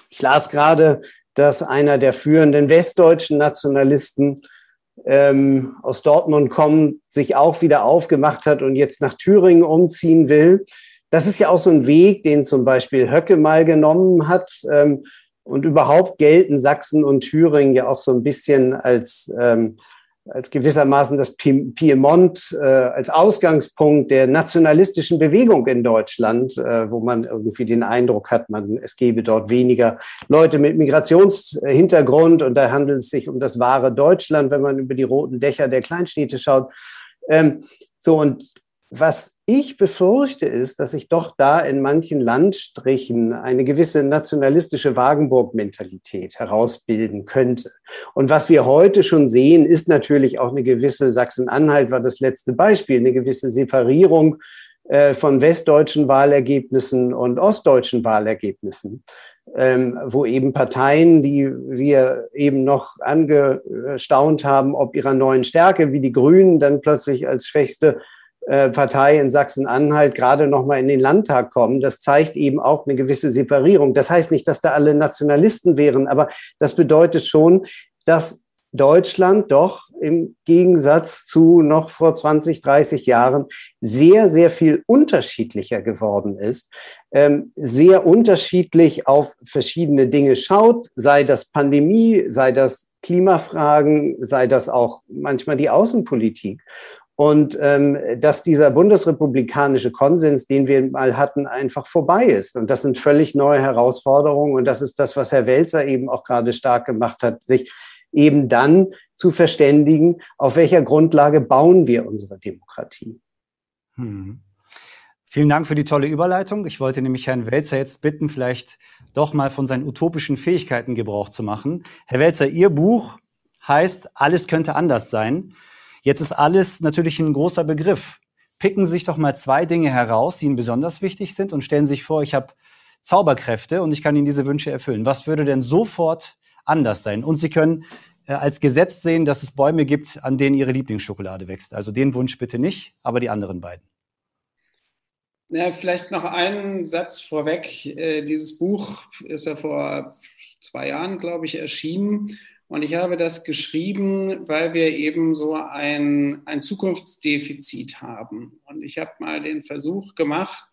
ich las gerade, dass einer der führenden westdeutschen Nationalisten ähm, aus Dortmund kommt, sich auch wieder aufgemacht hat und jetzt nach Thüringen umziehen will. Das ist ja auch so ein Weg, den zum Beispiel Höcke mal genommen hat. Ähm, und überhaupt gelten Sachsen und Thüringen ja auch so ein bisschen als, ähm, als gewissermaßen das Piemont äh, als Ausgangspunkt der nationalistischen Bewegung in Deutschland, äh, wo man irgendwie den Eindruck hat, man, es gebe dort weniger Leute mit Migrationshintergrund und da handelt es sich um das wahre Deutschland, wenn man über die roten Dächer der Kleinstädte schaut. Ähm, so, und was ich befürchte ist, dass sich doch da in manchen Landstrichen eine gewisse nationalistische Wagenburg-Mentalität herausbilden könnte. Und was wir heute schon sehen, ist natürlich auch eine gewisse Sachsen-Anhalt war das letzte Beispiel, eine gewisse Separierung äh, von westdeutschen Wahlergebnissen und ostdeutschen Wahlergebnissen. Ähm, wo eben Parteien, die wir eben noch angestaunt haben, ob ihrer neuen Stärke, wie die Grünen, dann plötzlich als schwächste Partei in Sachsen-Anhalt gerade noch mal in den Landtag kommen. Das zeigt eben auch eine gewisse Separierung. Das heißt nicht, dass da alle Nationalisten wären, aber das bedeutet schon, dass Deutschland doch im Gegensatz zu noch vor 20, 30 Jahren sehr, sehr viel unterschiedlicher geworden ist, ähm, sehr unterschiedlich auf verschiedene Dinge schaut, sei das Pandemie, sei das Klimafragen, sei das auch manchmal die Außenpolitik und ähm, dass dieser bundesrepublikanische Konsens, den wir mal hatten, einfach vorbei ist. Und das sind völlig neue Herausforderungen. Und das ist das, was Herr Welzer eben auch gerade stark gemacht hat, sich eben dann zu verständigen, auf welcher Grundlage bauen wir unsere Demokratie. Hm. Vielen Dank für die tolle Überleitung. Ich wollte nämlich Herrn Welzer jetzt bitten, vielleicht doch mal von seinen utopischen Fähigkeiten Gebrauch zu machen. Herr Welzer, Ihr Buch heißt Alles könnte anders sein. Jetzt ist alles natürlich ein großer Begriff. Picken Sie sich doch mal zwei Dinge heraus, die Ihnen besonders wichtig sind und stellen Sie sich vor, ich habe Zauberkräfte und ich kann Ihnen diese Wünsche erfüllen. Was würde denn sofort anders sein? Und Sie können äh, als Gesetz sehen, dass es Bäume gibt, an denen Ihre Lieblingsschokolade wächst. Also den Wunsch bitte nicht, aber die anderen beiden. Ja, vielleicht noch einen Satz vorweg. Äh, dieses Buch ist ja vor zwei Jahren, glaube ich, erschienen. Und ich habe das geschrieben, weil wir eben so ein, ein Zukunftsdefizit haben. Und ich habe mal den Versuch gemacht,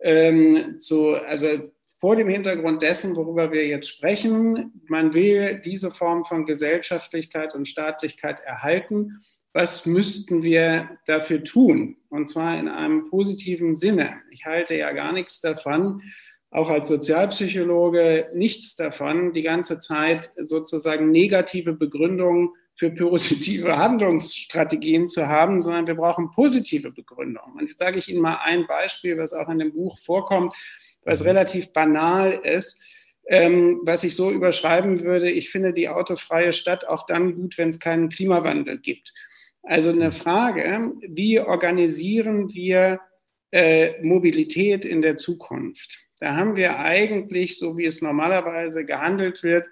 ähm, zu, also vor dem Hintergrund dessen, worüber wir jetzt sprechen, man will diese Form von Gesellschaftlichkeit und Staatlichkeit erhalten was müssten wir dafür tun? Und zwar in einem positiven Sinne. Ich halte ja gar nichts davon, auch als Sozialpsychologe nichts davon, die ganze Zeit sozusagen negative Begründungen für positive Handlungsstrategien zu haben, sondern wir brauchen positive Begründungen. Und jetzt sage ich Ihnen mal ein Beispiel, was auch in dem Buch vorkommt, was mhm. relativ banal ist, ähm, was ich so überschreiben würde. Ich finde die autofreie Stadt auch dann gut, wenn es keinen Klimawandel gibt. Also eine Frage, wie organisieren wir äh, Mobilität in der Zukunft? Da haben wir eigentlich, so wie es normalerweise gehandelt wird,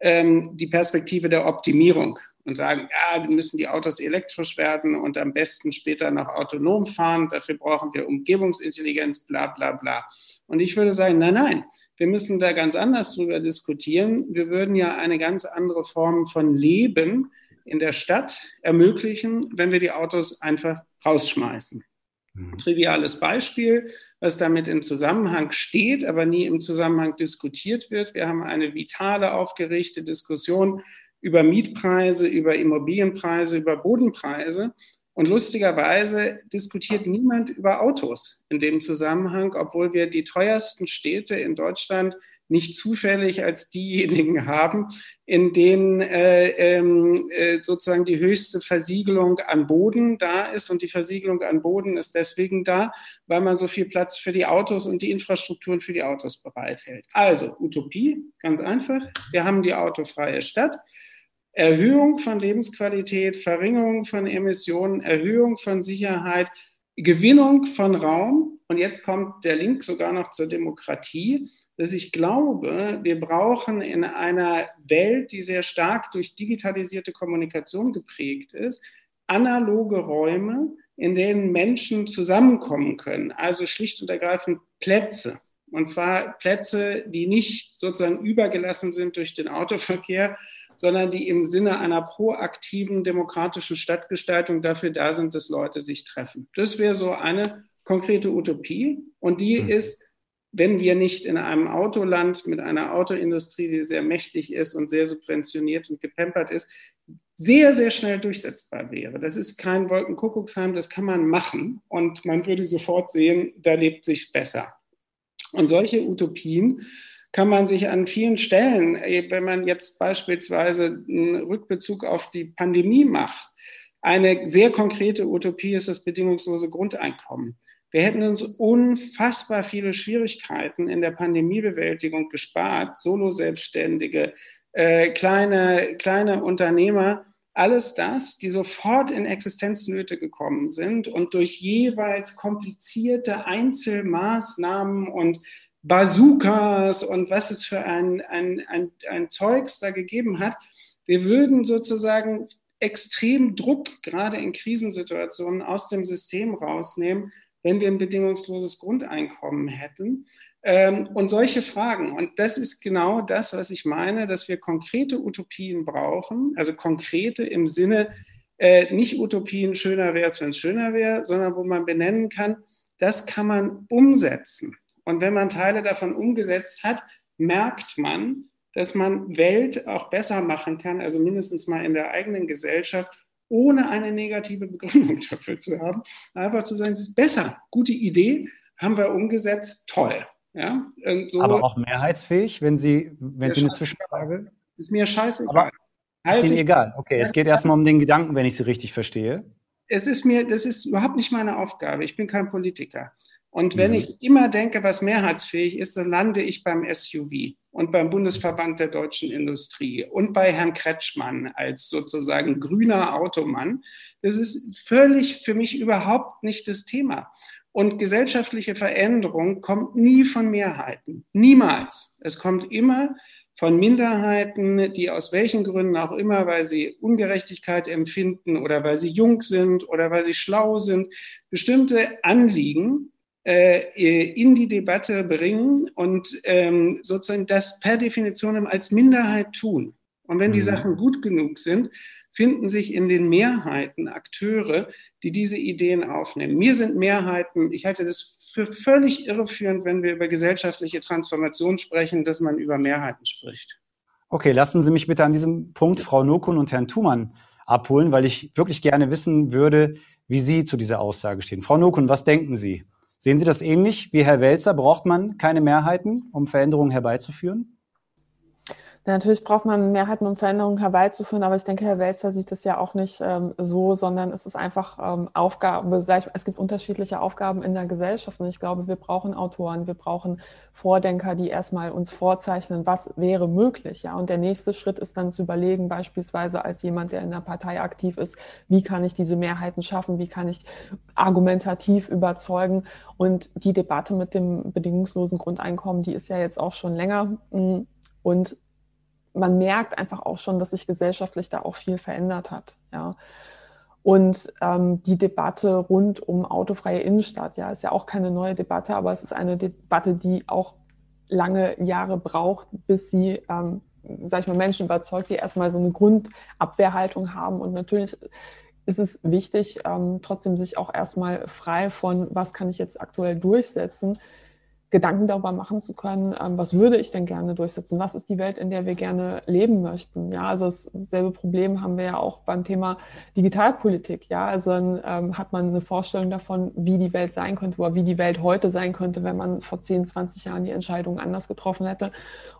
ähm, die Perspektive der Optimierung und sagen, ja, müssen die Autos elektrisch werden und am besten später noch autonom fahren. Dafür brauchen wir Umgebungsintelligenz, bla bla bla. Und ich würde sagen, nein, nein, wir müssen da ganz anders drüber diskutieren. Wir würden ja eine ganz andere Form von Leben in der Stadt ermöglichen, wenn wir die Autos einfach rausschmeißen. Mhm. Triviales Beispiel, was damit im Zusammenhang steht, aber nie im Zusammenhang diskutiert wird. Wir haben eine vitale, aufgerichtete Diskussion über Mietpreise, über Immobilienpreise, über Bodenpreise. Und lustigerweise diskutiert niemand über Autos in dem Zusammenhang, obwohl wir die teuersten Städte in Deutschland nicht zufällig als diejenigen haben, in denen äh, ähm, äh, sozusagen die höchste Versiegelung an Boden da ist. Und die Versiegelung an Boden ist deswegen da, weil man so viel Platz für die Autos und die Infrastrukturen für die Autos bereithält. Also Utopie, ganz einfach. Wir haben die autofreie Stadt. Erhöhung von Lebensqualität, Verringerung von Emissionen, Erhöhung von Sicherheit, Gewinnung von Raum. Und jetzt kommt der Link sogar noch zur Demokratie dass ich glaube, wir brauchen in einer Welt, die sehr stark durch digitalisierte Kommunikation geprägt ist, analoge Räume, in denen Menschen zusammenkommen können. Also schlicht und ergreifend Plätze. Und zwar Plätze, die nicht sozusagen übergelassen sind durch den Autoverkehr, sondern die im Sinne einer proaktiven demokratischen Stadtgestaltung dafür da sind, dass Leute sich treffen. Das wäre so eine konkrete Utopie. Und die mhm. ist wenn wir nicht in einem Autoland mit einer Autoindustrie, die sehr mächtig ist und sehr subventioniert und gepempert ist, sehr, sehr schnell durchsetzbar wäre. Das ist kein Wolkenkuckucksheim, das kann man machen und man würde sofort sehen, da lebt sich besser. Und solche Utopien kann man sich an vielen Stellen, wenn man jetzt beispielsweise einen Rückbezug auf die Pandemie macht, eine sehr konkrete Utopie ist das bedingungslose Grundeinkommen. Wir hätten uns unfassbar viele Schwierigkeiten in der Pandemiebewältigung gespart. Solo-Selbstständige, äh, kleine, kleine Unternehmer, alles das, die sofort in Existenznöte gekommen sind und durch jeweils komplizierte Einzelmaßnahmen und Bazookas und was es für ein, ein, ein, ein Zeugs da gegeben hat, wir würden sozusagen extrem Druck gerade in Krisensituationen aus dem System rausnehmen wenn wir ein bedingungsloses Grundeinkommen hätten. Ähm, und solche Fragen. Und das ist genau das, was ich meine, dass wir konkrete Utopien brauchen, also konkrete im Sinne, äh, nicht Utopien, schöner wäre es, wenn es schöner wäre, sondern wo man benennen kann, das kann man umsetzen. Und wenn man Teile davon umgesetzt hat, merkt man, dass man Welt auch besser machen kann, also mindestens mal in der eigenen Gesellschaft, ohne eine negative Begründung dafür zu haben. Einfach zu sagen, es ist besser, gute Idee, haben wir umgesetzt, toll. Ja? So Aber auch mehrheitsfähig, wenn Sie, wenn Sie eine Zwischenfrage. Ist mir scheißegal. Aber ist Ihnen egal. Okay, es geht erstmal um den Gedanken, wenn ich Sie richtig verstehe. Es ist mir, das ist überhaupt nicht meine Aufgabe. Ich bin kein Politiker. Und wenn mhm. ich immer denke, was mehrheitsfähig ist, dann lande ich beim SUV und beim Bundesverband der deutschen Industrie und bei Herrn Kretschmann als sozusagen grüner Automann. Das ist völlig für mich überhaupt nicht das Thema. Und gesellschaftliche Veränderung kommt nie von Mehrheiten. Niemals. Es kommt immer von Minderheiten, die aus welchen Gründen auch immer, weil sie Ungerechtigkeit empfinden oder weil sie jung sind oder weil sie schlau sind, bestimmte Anliegen in die Debatte bringen und ähm, sozusagen das per Definition als Minderheit tun. Und wenn die mhm. Sachen gut genug sind, finden sich in den Mehrheiten Akteure, die diese Ideen aufnehmen. Mir sind Mehrheiten, ich halte das für völlig irreführend, wenn wir über gesellschaftliche Transformation sprechen, dass man über Mehrheiten spricht. Okay, lassen Sie mich bitte an diesem Punkt Frau Nokun und Herrn Thumann abholen, weil ich wirklich gerne wissen würde, wie Sie zu dieser Aussage stehen. Frau Nokun, was denken Sie? Sehen Sie das ähnlich wie Herr Welzer? Braucht man keine Mehrheiten, um Veränderungen herbeizuführen? Natürlich braucht man Mehrheiten, um Veränderungen herbeizuführen, aber ich denke, Herr Welzer sieht das ja auch nicht ähm, so, sondern es ist einfach ähm, Aufgabe, es gibt unterschiedliche Aufgaben in der Gesellschaft und ich glaube, wir brauchen Autoren, wir brauchen Vordenker, die erstmal uns vorzeichnen, was wäre möglich. Ja? Und der nächste Schritt ist dann zu überlegen, beispielsweise als jemand, der in der Partei aktiv ist, wie kann ich diese Mehrheiten schaffen, wie kann ich argumentativ überzeugen und die Debatte mit dem bedingungslosen Grundeinkommen, die ist ja jetzt auch schon länger mm, und man merkt einfach auch schon, dass sich gesellschaftlich da auch viel verändert hat. Ja. Und ähm, die Debatte rund um autofreie Innenstadt, ja, ist ja auch keine neue Debatte, aber es ist eine Debatte, die auch lange Jahre braucht, bis sie, ähm, sag ich mal, Menschen überzeugt, die erstmal so eine Grundabwehrhaltung haben. Und natürlich ist es wichtig, ähm, trotzdem sich auch erstmal frei von, was kann ich jetzt aktuell durchsetzen, Gedanken darüber machen zu können, ähm, was würde ich denn gerne durchsetzen? Was ist die Welt, in der wir gerne leben möchten? Ja, also dasselbe Problem haben wir ja auch beim Thema Digitalpolitik. Ja, also ähm, hat man eine Vorstellung davon, wie die Welt sein könnte oder wie die Welt heute sein könnte, wenn man vor 10, 20 Jahren die Entscheidung anders getroffen hätte.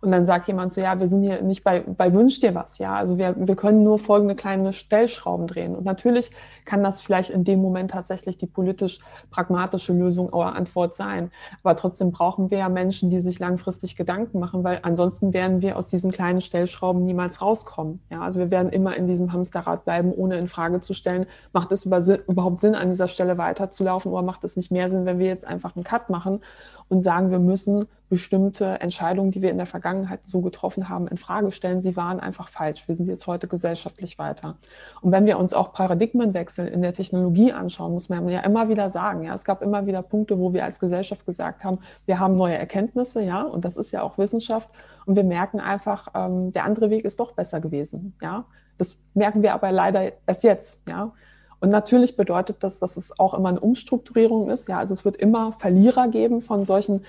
Und dann sagt jemand so, ja, wir sind hier nicht bei, bei Wünsch dir was. Ja, also wir, wir können nur folgende kleine Stellschrauben drehen. Und natürlich kann das vielleicht in dem Moment tatsächlich die politisch pragmatische Lösung oder Antwort sein. Aber trotzdem brauchen wir ja Menschen, die sich langfristig Gedanken machen, weil ansonsten werden wir aus diesen kleinen Stellschrauben niemals rauskommen. Ja, also wir werden immer in diesem Hamsterrad bleiben, ohne in Frage zu stellen, macht es überhaupt Sinn, an dieser Stelle weiterzulaufen oder macht es nicht mehr Sinn, wenn wir jetzt einfach einen Cut machen und sagen, wir müssen bestimmte Entscheidungen, die wir in der Vergangenheit so getroffen haben, in Frage stellen. Sie waren einfach falsch. Wir sind jetzt heute gesellschaftlich weiter. Und wenn wir uns auch Paradigmenwechsel in der Technologie anschauen, muss man ja immer wieder sagen, ja, es gab immer wieder Punkte, wo wir als Gesellschaft gesagt haben, wir haben neue Erkenntnisse, ja, und das ist ja auch Wissenschaft. Und wir merken einfach, ähm, der andere Weg ist doch besser gewesen, ja. Das merken wir aber leider erst jetzt, ja. Und natürlich bedeutet das, dass es auch immer eine Umstrukturierung ist. Ja, also es wird immer Verlierer geben von solchen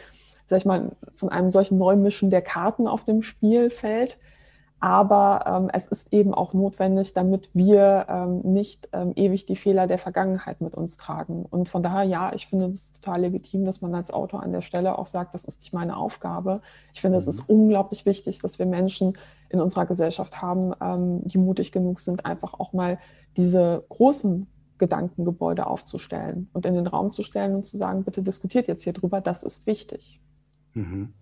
sag ich mal, von einem solchen Neumischen der Karten auf dem Spielfeld. Aber ähm, es ist eben auch notwendig, damit wir ähm, nicht ähm, ewig die Fehler der Vergangenheit mit uns tragen. Und von daher, ja, ich finde es total legitim, dass man als Autor an der Stelle auch sagt, das ist nicht meine Aufgabe. Ich finde, mhm. es ist unglaublich wichtig, dass wir Menschen in unserer Gesellschaft haben, ähm, die mutig genug sind, einfach auch mal diese großen Gedankengebäude aufzustellen und in den Raum zu stellen und zu sagen, bitte diskutiert jetzt hier drüber, das ist wichtig. Mhm.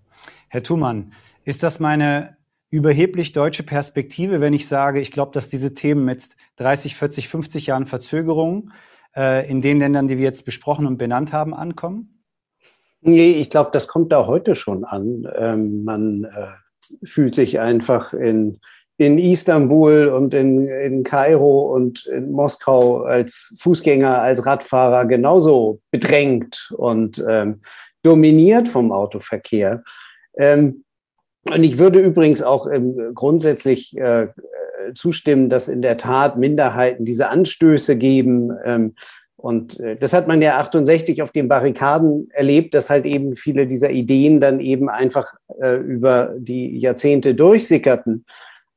Herr Thumann, ist das meine überheblich deutsche Perspektive, wenn ich sage, ich glaube, dass diese Themen mit 30, 40, 50 Jahren Verzögerung äh, in den Ländern, die wir jetzt besprochen und benannt haben, ankommen? Nee, ich glaube, das kommt da heute schon an. Ähm, man äh, fühlt sich einfach in, in Istanbul und in, in Kairo und in Moskau als Fußgänger, als Radfahrer genauso bedrängt und ähm, dominiert vom Autoverkehr. Ähm, und ich würde übrigens auch ähm, grundsätzlich äh, zustimmen, dass in der Tat Minderheiten diese Anstöße geben. Ähm, und äh, das hat man ja 68 auf den Barrikaden erlebt, dass halt eben viele dieser Ideen dann eben einfach äh, über die Jahrzehnte durchsickerten.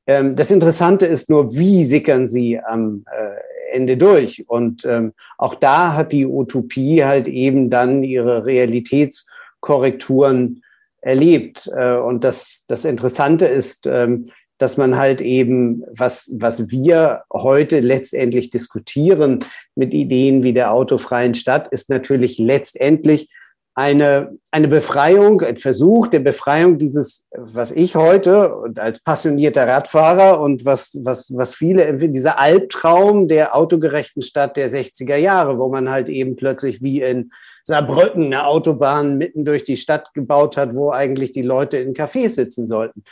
Ähm, das Interessante ist nur, wie sickern sie am äh, Ende durch. Und ähm, auch da hat die Utopie halt eben dann ihre Realitätskorrekturen erlebt. Äh, und das, das Interessante ist, ähm, dass man halt eben, was, was wir heute letztendlich diskutieren mit Ideen wie der autofreien Stadt, ist natürlich letztendlich eine, eine Befreiung, ein Versuch der Befreiung dieses, was ich heute und als passionierter Radfahrer und was, was, was viele empfinden, dieser Albtraum der autogerechten Stadt der 60er Jahre, wo man halt eben plötzlich wie in Saarbrücken eine Autobahn mitten durch die Stadt gebaut hat, wo eigentlich die Leute in Cafés sitzen sollten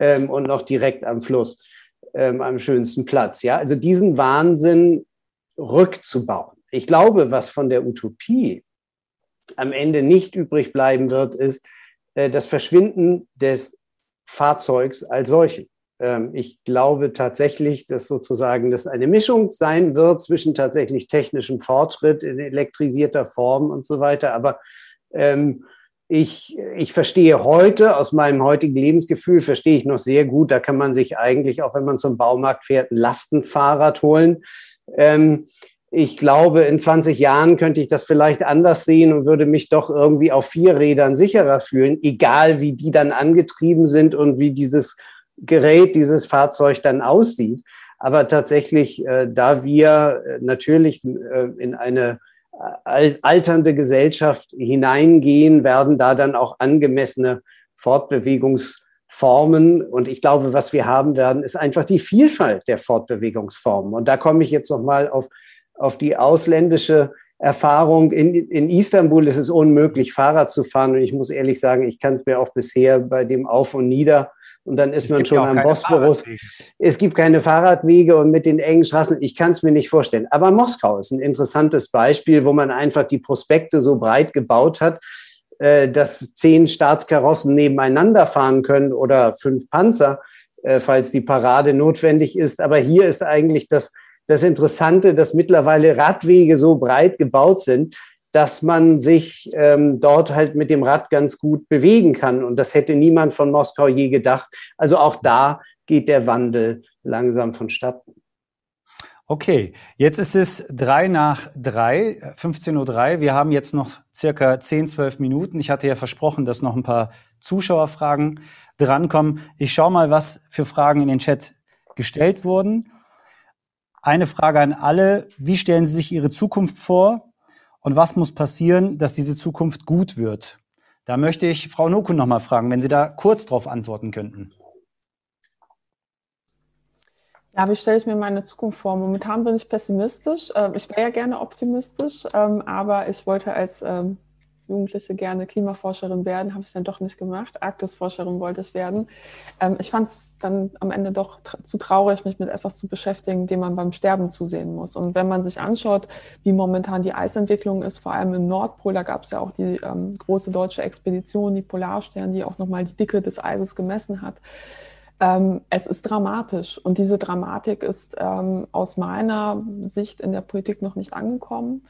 ähm, und noch direkt am Fluss, ähm, am schönsten Platz. Ja, also diesen Wahnsinn rückzubauen. Ich glaube, was von der Utopie am Ende nicht übrig bleiben wird, ist äh, das Verschwinden des Fahrzeugs als solchen. Ähm, ich glaube tatsächlich, dass sozusagen das eine Mischung sein wird zwischen tatsächlich technischem Fortschritt in elektrisierter Form und so weiter. Aber ähm, ich, ich verstehe heute, aus meinem heutigen Lebensgefühl, verstehe ich noch sehr gut, da kann man sich eigentlich, auch wenn man zum Baumarkt fährt, ein Lastenfahrrad holen. Ähm, ich glaube, in 20 Jahren könnte ich das vielleicht anders sehen und würde mich doch irgendwie auf vier Rädern sicherer fühlen, egal wie die dann angetrieben sind und wie dieses Gerät, dieses Fahrzeug dann aussieht. Aber tatsächlich, äh, da wir äh, natürlich äh, in eine äh, alternde Gesellschaft hineingehen, werden da dann auch angemessene Fortbewegungsformen. Und ich glaube, was wir haben werden, ist einfach die Vielfalt der Fortbewegungsformen. Und da komme ich jetzt nochmal auf auf die ausländische Erfahrung. In, in Istanbul ist es unmöglich, Fahrrad zu fahren. Und ich muss ehrlich sagen, ich kann es mir auch bisher bei dem Auf und Nieder und dann ist es man schon am Bosporus. Es gibt keine Fahrradwege und mit den engen Straßen, ich kann es mir nicht vorstellen. Aber Moskau ist ein interessantes Beispiel, wo man einfach die Prospekte so breit gebaut hat, äh, dass zehn Staatskarossen nebeneinander fahren können oder fünf Panzer, äh, falls die Parade notwendig ist. Aber hier ist eigentlich das das Interessante, dass mittlerweile Radwege so breit gebaut sind, dass man sich ähm, dort halt mit dem Rad ganz gut bewegen kann. Und das hätte niemand von Moskau je gedacht. Also auch da geht der Wandel langsam vonstatten. Okay, jetzt ist es drei nach drei, 15.03 Uhr. Wir haben jetzt noch circa 10, 12 Minuten. Ich hatte ja versprochen, dass noch ein paar Zuschauerfragen drankommen. Ich schaue mal, was für Fragen in den Chat gestellt wurden. Eine Frage an alle. Wie stellen Sie sich Ihre Zukunft vor? Und was muss passieren, dass diese Zukunft gut wird? Da möchte ich Frau Noku noch mal fragen, wenn Sie da kurz darauf antworten könnten. Ja, wie stelle ich mir meine Zukunft vor? Momentan bin ich pessimistisch. Ähm, ich wäre ja gerne optimistisch, ähm, aber ich wollte als ähm, Jugendliche gerne Klimaforscherin werden, habe ich dann doch nicht gemacht. Arktisforscherin wollte ich werden. Ähm, ich fand es dann am Ende doch tra zu traurig, mich mit etwas zu beschäftigen, dem man beim Sterben zusehen muss. Und wenn man sich anschaut, wie momentan die Eisentwicklung ist, vor allem im Nordpol, da gab es ja auch die ähm, große deutsche Expedition, die Polarstern, die auch nochmal die Dicke des Eises gemessen hat. Ähm, es ist dramatisch und diese Dramatik ist ähm, aus meiner Sicht in der Politik noch nicht angekommen.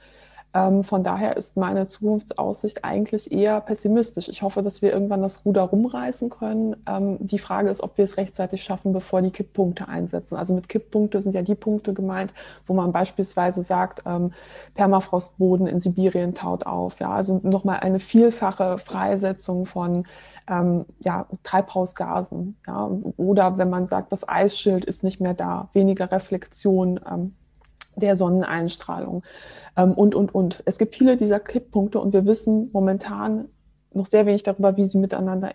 Ähm, von daher ist meine Zukunftsaussicht eigentlich eher pessimistisch. Ich hoffe, dass wir irgendwann das Ruder rumreißen können. Ähm, die Frage ist, ob wir es rechtzeitig schaffen, bevor die Kipppunkte einsetzen. Also mit Kipppunkte sind ja die Punkte gemeint, wo man beispielsweise sagt, ähm, Permafrostboden in Sibirien taut auf. Ja, also nochmal eine vielfache Freisetzung von ähm, ja, Treibhausgasen. Ja, oder wenn man sagt, das Eisschild ist nicht mehr da, weniger Reflexion. Ähm, der Sonneneinstrahlung ähm, und, und, und. Es gibt viele dieser Kipppunkte und wir wissen momentan noch sehr wenig darüber, wie sie miteinander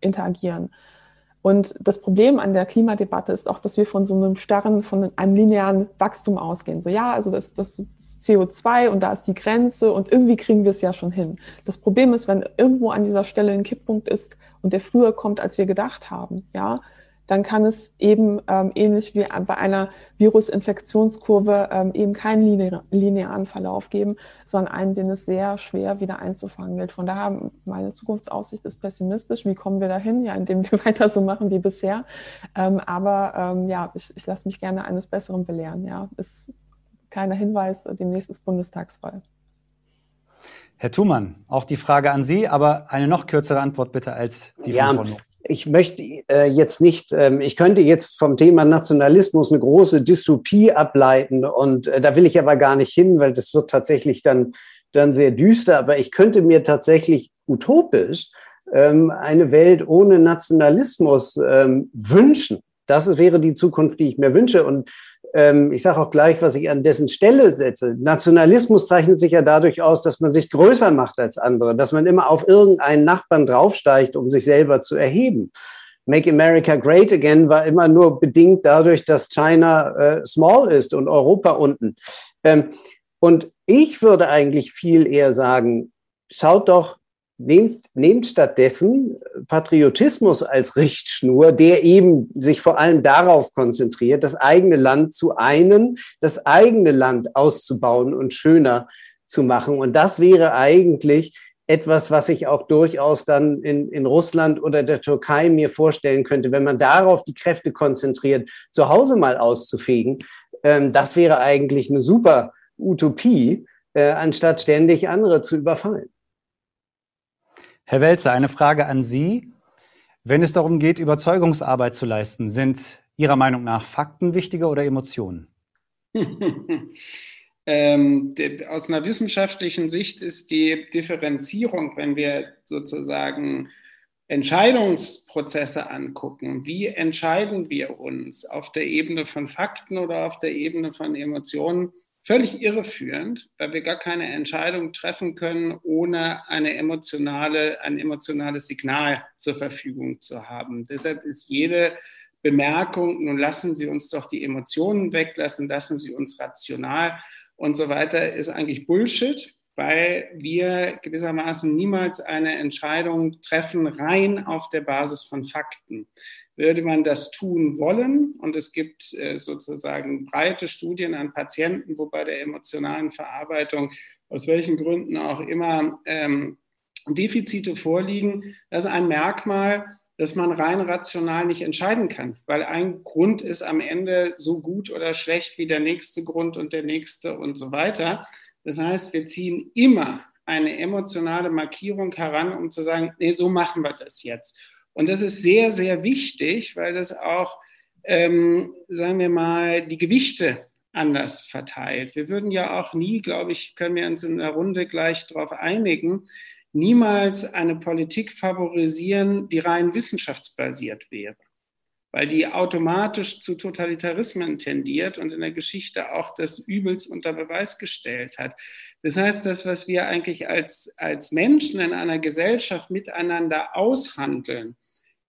interagieren. Und das Problem an der Klimadebatte ist auch, dass wir von so einem starren, von einem linearen Wachstum ausgehen. So, ja, also das, das CO2 und da ist die Grenze und irgendwie kriegen wir es ja schon hin. Das Problem ist, wenn irgendwo an dieser Stelle ein Kipppunkt ist und der früher kommt, als wir gedacht haben, ja, dann kann es eben ähm, ähnlich wie bei einer Virusinfektionskurve ähm, eben keinen linearen Verlauf geben, sondern einen, den es sehr schwer wieder einzufangen gilt. Von daher, meine Zukunftsaussicht ist pessimistisch. Wie kommen wir dahin? Ja, indem wir weiter so machen wie bisher. Ähm, aber ähm, ja, ich, ich lasse mich gerne eines Besseren belehren. Ja, ist keiner Hinweis, demnächst ist Bundestagswahl. Herr Thumann, auch die Frage an Sie, aber eine noch kürzere Antwort bitte als die ja, von Frau ich möchte äh, jetzt nicht, ähm, ich könnte jetzt vom Thema Nationalismus eine große Dystopie ableiten und äh, da will ich aber gar nicht hin, weil das wird tatsächlich dann, dann sehr düster, aber ich könnte mir tatsächlich utopisch ähm, eine Welt ohne Nationalismus ähm, wünschen. Das wäre die Zukunft, die ich mir wünsche und ähm, ich sage auch gleich, was ich an dessen Stelle setze. Nationalismus zeichnet sich ja dadurch aus, dass man sich größer macht als andere, dass man immer auf irgendeinen Nachbarn draufsteigt, um sich selber zu erheben. Make America Great Again war immer nur bedingt dadurch, dass China äh, small ist und Europa unten. Ähm, und ich würde eigentlich viel eher sagen, schaut doch, nehmt, nehmt stattdessen Patriotismus als Richtschnur, der eben sich vor allem darauf konzentriert, das eigene Land zu einen, das eigene Land auszubauen und schöner zu machen. Und das wäre eigentlich etwas, was ich auch durchaus dann in, in Russland oder der Türkei mir vorstellen könnte, wenn man darauf die Kräfte konzentriert, zu Hause mal auszufegen. Ähm, das wäre eigentlich eine super Utopie, äh, anstatt ständig andere zu überfallen. Herr Welzer, eine Frage an Sie. Wenn es darum geht, Überzeugungsarbeit zu leisten, sind Ihrer Meinung nach Fakten wichtiger oder Emotionen? Ähm, aus einer wissenschaftlichen Sicht ist die Differenzierung, wenn wir sozusagen Entscheidungsprozesse angucken, wie entscheiden wir uns auf der Ebene von Fakten oder auf der Ebene von Emotionen, völlig irreführend, weil wir gar keine Entscheidung treffen können, ohne eine emotionale, ein emotionales Signal zur Verfügung zu haben. Deshalb ist jede Bemerkung, nun lassen Sie uns doch die Emotionen weglassen, lassen Sie uns rational und so weiter, ist eigentlich Bullshit, weil wir gewissermaßen niemals eine Entscheidung treffen rein auf der Basis von Fakten. Würde man das tun wollen, und es gibt äh, sozusagen breite Studien an Patienten, wo bei der emotionalen Verarbeitung aus welchen Gründen auch immer ähm, Defizite vorliegen, das ist ein Merkmal, dass man rein rational nicht entscheiden kann, weil ein Grund ist am Ende so gut oder schlecht wie der nächste Grund und der nächste und so weiter. Das heißt, wir ziehen immer eine emotionale Markierung heran, um zu sagen, nee, so machen wir das jetzt. Und das ist sehr, sehr wichtig, weil das auch, ähm, sagen wir mal, die Gewichte anders verteilt. Wir würden ja auch nie, glaube ich, können wir uns in der Runde gleich darauf einigen, niemals eine Politik favorisieren, die rein wissenschaftsbasiert wäre, weil die automatisch zu Totalitarismen tendiert und in der Geschichte auch das Übels unter Beweis gestellt hat. Das heißt, das, was wir eigentlich als, als Menschen in einer Gesellschaft miteinander aushandeln,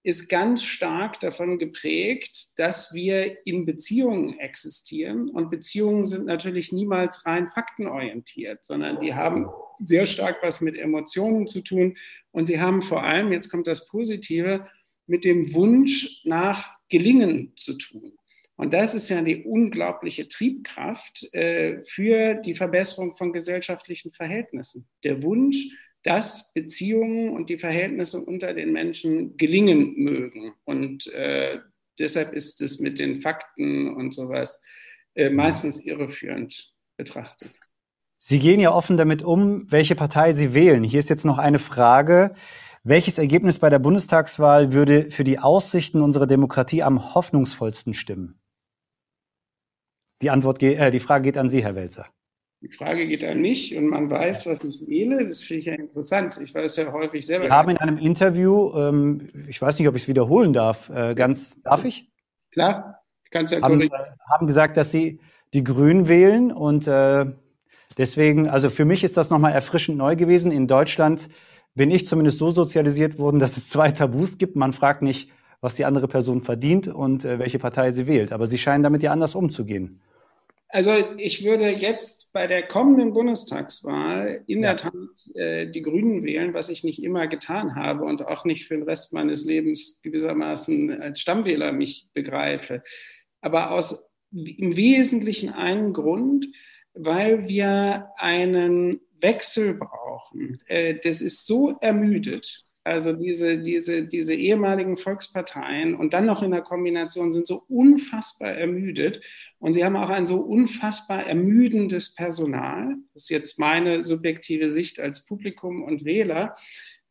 ist ganz stark davon geprägt, dass wir in Beziehungen existieren. Und Beziehungen sind natürlich niemals rein faktenorientiert, sondern die haben sehr stark was mit Emotionen zu tun. Und sie haben vor allem, jetzt kommt das Positive, mit dem Wunsch nach Gelingen zu tun. Und das ist ja die unglaubliche Triebkraft äh, für die Verbesserung von gesellschaftlichen Verhältnissen. Der Wunsch, dass Beziehungen und die Verhältnisse unter den Menschen gelingen mögen. Und äh, deshalb ist es mit den Fakten und sowas äh, meistens irreführend betrachtet. Sie gehen ja offen damit um, welche Partei Sie wählen. Hier ist jetzt noch eine Frage. Welches Ergebnis bei der Bundestagswahl würde für die Aussichten unserer Demokratie am hoffnungsvollsten stimmen? Die Antwort, äh, die Frage geht an Sie, Herr Welzer. Die Frage geht an mich und man weiß, was ich wähle. Das finde ich ja interessant. Ich weiß ja häufig selber. Wir haben in einem Interview, ähm, ich weiß nicht, ob ich es wiederholen darf, äh, ganz, darf ich? Klar, ich kann es ja haben, haben gesagt, dass Sie die Grünen wählen und äh, deswegen, also für mich ist das nochmal erfrischend neu gewesen. In Deutschland bin ich zumindest so sozialisiert worden, dass es zwei Tabus gibt. Man fragt nicht, was die andere Person verdient und äh, welche Partei sie wählt. Aber Sie scheinen damit ja anders umzugehen. Also ich würde jetzt bei der kommenden Bundestagswahl in ja. der Tat äh, die Grünen wählen, was ich nicht immer getan habe und auch nicht für den Rest meines Lebens gewissermaßen als Stammwähler mich begreife. Aber aus im Wesentlichen einen Grund, weil wir einen Wechsel brauchen. Äh, das ist so ermüdet also diese, diese, diese ehemaligen Volksparteien und dann noch in der Kombination sind so unfassbar ermüdet und sie haben auch ein so unfassbar ermüdendes Personal. Das ist jetzt meine subjektive Sicht als Publikum und Wähler,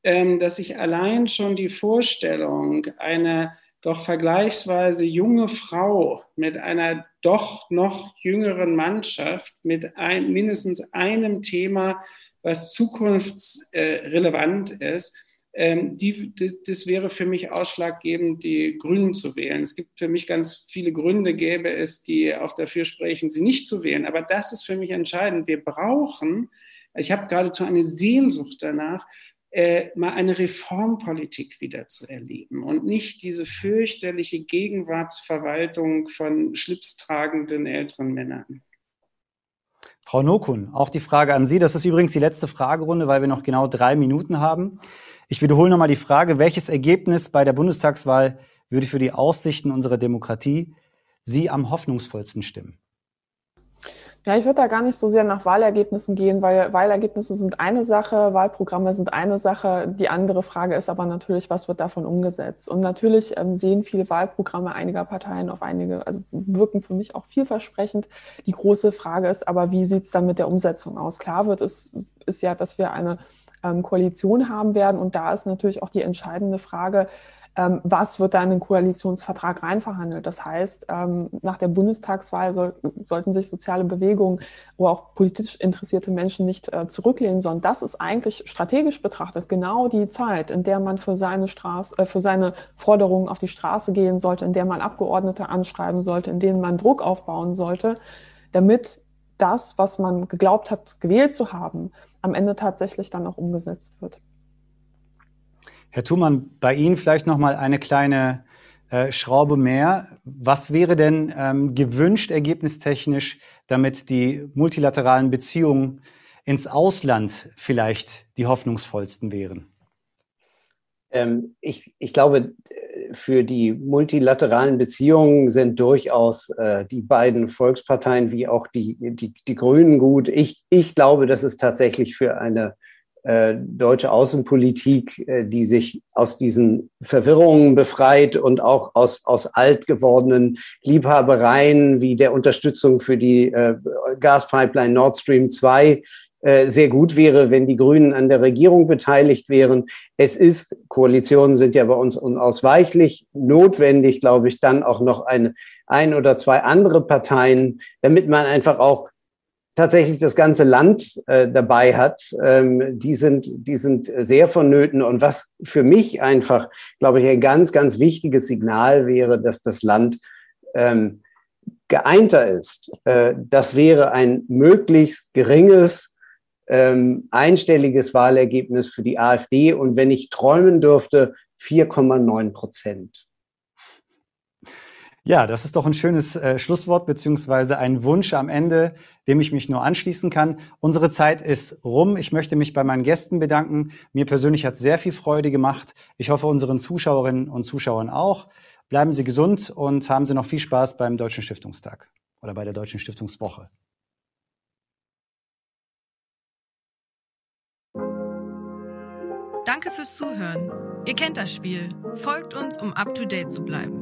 ähm, dass ich allein schon die Vorstellung, eine doch vergleichsweise junge Frau mit einer doch noch jüngeren Mannschaft, mit ein, mindestens einem Thema, was zukunftsrelevant ist, ähm, die, das, das, wäre für mich ausschlaggebend, die Grünen zu wählen. Es gibt für mich ganz viele Gründe, gäbe es, die auch dafür sprechen, sie nicht zu wählen. Aber das ist für mich entscheidend. Wir brauchen, ich habe geradezu eine Sehnsucht danach, äh, mal eine Reformpolitik wieder zu erleben und nicht diese fürchterliche Gegenwartsverwaltung von schlipstragenden älteren Männern. Frau Nokun, auch die Frage an Sie. Das ist übrigens die letzte Fragerunde, weil wir noch genau drei Minuten haben. Ich wiederhole nochmal die Frage, welches Ergebnis bei der Bundestagswahl würde für die Aussichten unserer Demokratie Sie am hoffnungsvollsten stimmen? Ja, ich würde da gar nicht so sehr nach Wahlergebnissen gehen, weil Wahlergebnisse sind eine Sache, Wahlprogramme sind eine Sache. Die andere Frage ist aber natürlich, was wird davon umgesetzt? Und natürlich ähm, sehen viele Wahlprogramme einiger Parteien auf einige, also wirken für mich auch vielversprechend. Die große Frage ist aber, wie sieht es dann mit der Umsetzung aus? Klar wird es, ist ja, dass wir eine ähm, Koalition haben werden. Und da ist natürlich auch die entscheidende Frage, ähm, was wird da in den Koalitionsvertrag reinverhandelt? Das heißt, ähm, nach der Bundestagswahl soll, sollten sich soziale Bewegungen oder auch politisch interessierte Menschen nicht äh, zurücklehnen, sondern das ist eigentlich strategisch betrachtet genau die Zeit, in der man für seine Straße, äh, für seine Forderungen auf die Straße gehen sollte, in der man Abgeordnete anschreiben sollte, in denen man Druck aufbauen sollte, damit das, was man geglaubt hat, gewählt zu haben, am Ende tatsächlich dann auch umgesetzt wird. Herr Thumann, bei Ihnen vielleicht noch mal eine kleine äh, Schraube mehr. Was wäre denn ähm, gewünscht ergebnistechnisch, damit die multilateralen Beziehungen ins Ausland vielleicht die hoffnungsvollsten wären? Ähm, ich, ich glaube, für die multilateralen Beziehungen sind durchaus äh, die beiden Volksparteien wie auch die, die, die Grünen gut. Ich, ich glaube, das ist tatsächlich für eine deutsche Außenpolitik, äh, die sich aus diesen Verwirrungen befreit und auch aus, aus alt gewordenen Liebhabereien wie der Unterstützung für die äh, Gaspipeline Nord Stream 2 äh, sehr gut wäre, wenn die Grünen an der Regierung beteiligt wären. Es ist, Koalitionen sind ja bei uns unausweichlich, notwendig, glaube ich, dann auch noch eine, ein oder zwei andere Parteien, damit man einfach auch tatsächlich das ganze Land äh, dabei hat, ähm, die sind, die sind sehr vonnöten. Und was für mich einfach, glaube ich, ein ganz, ganz wichtiges Signal wäre, dass das Land ähm, geeinter ist. Äh, das wäre ein möglichst geringes ähm, einstelliges Wahlergebnis für die AfD und wenn ich träumen dürfte, 4,9 Prozent. Ja, das ist doch ein schönes äh, Schlusswort beziehungsweise ein Wunsch am Ende, dem ich mich nur anschließen kann. Unsere Zeit ist rum. Ich möchte mich bei meinen Gästen bedanken. Mir persönlich hat sehr viel Freude gemacht. Ich hoffe unseren Zuschauerinnen und Zuschauern auch. Bleiben Sie gesund und haben Sie noch viel Spaß beim Deutschen Stiftungstag oder bei der Deutschen Stiftungswoche. Danke fürs Zuhören. Ihr kennt das Spiel. Folgt uns, um up to date zu bleiben.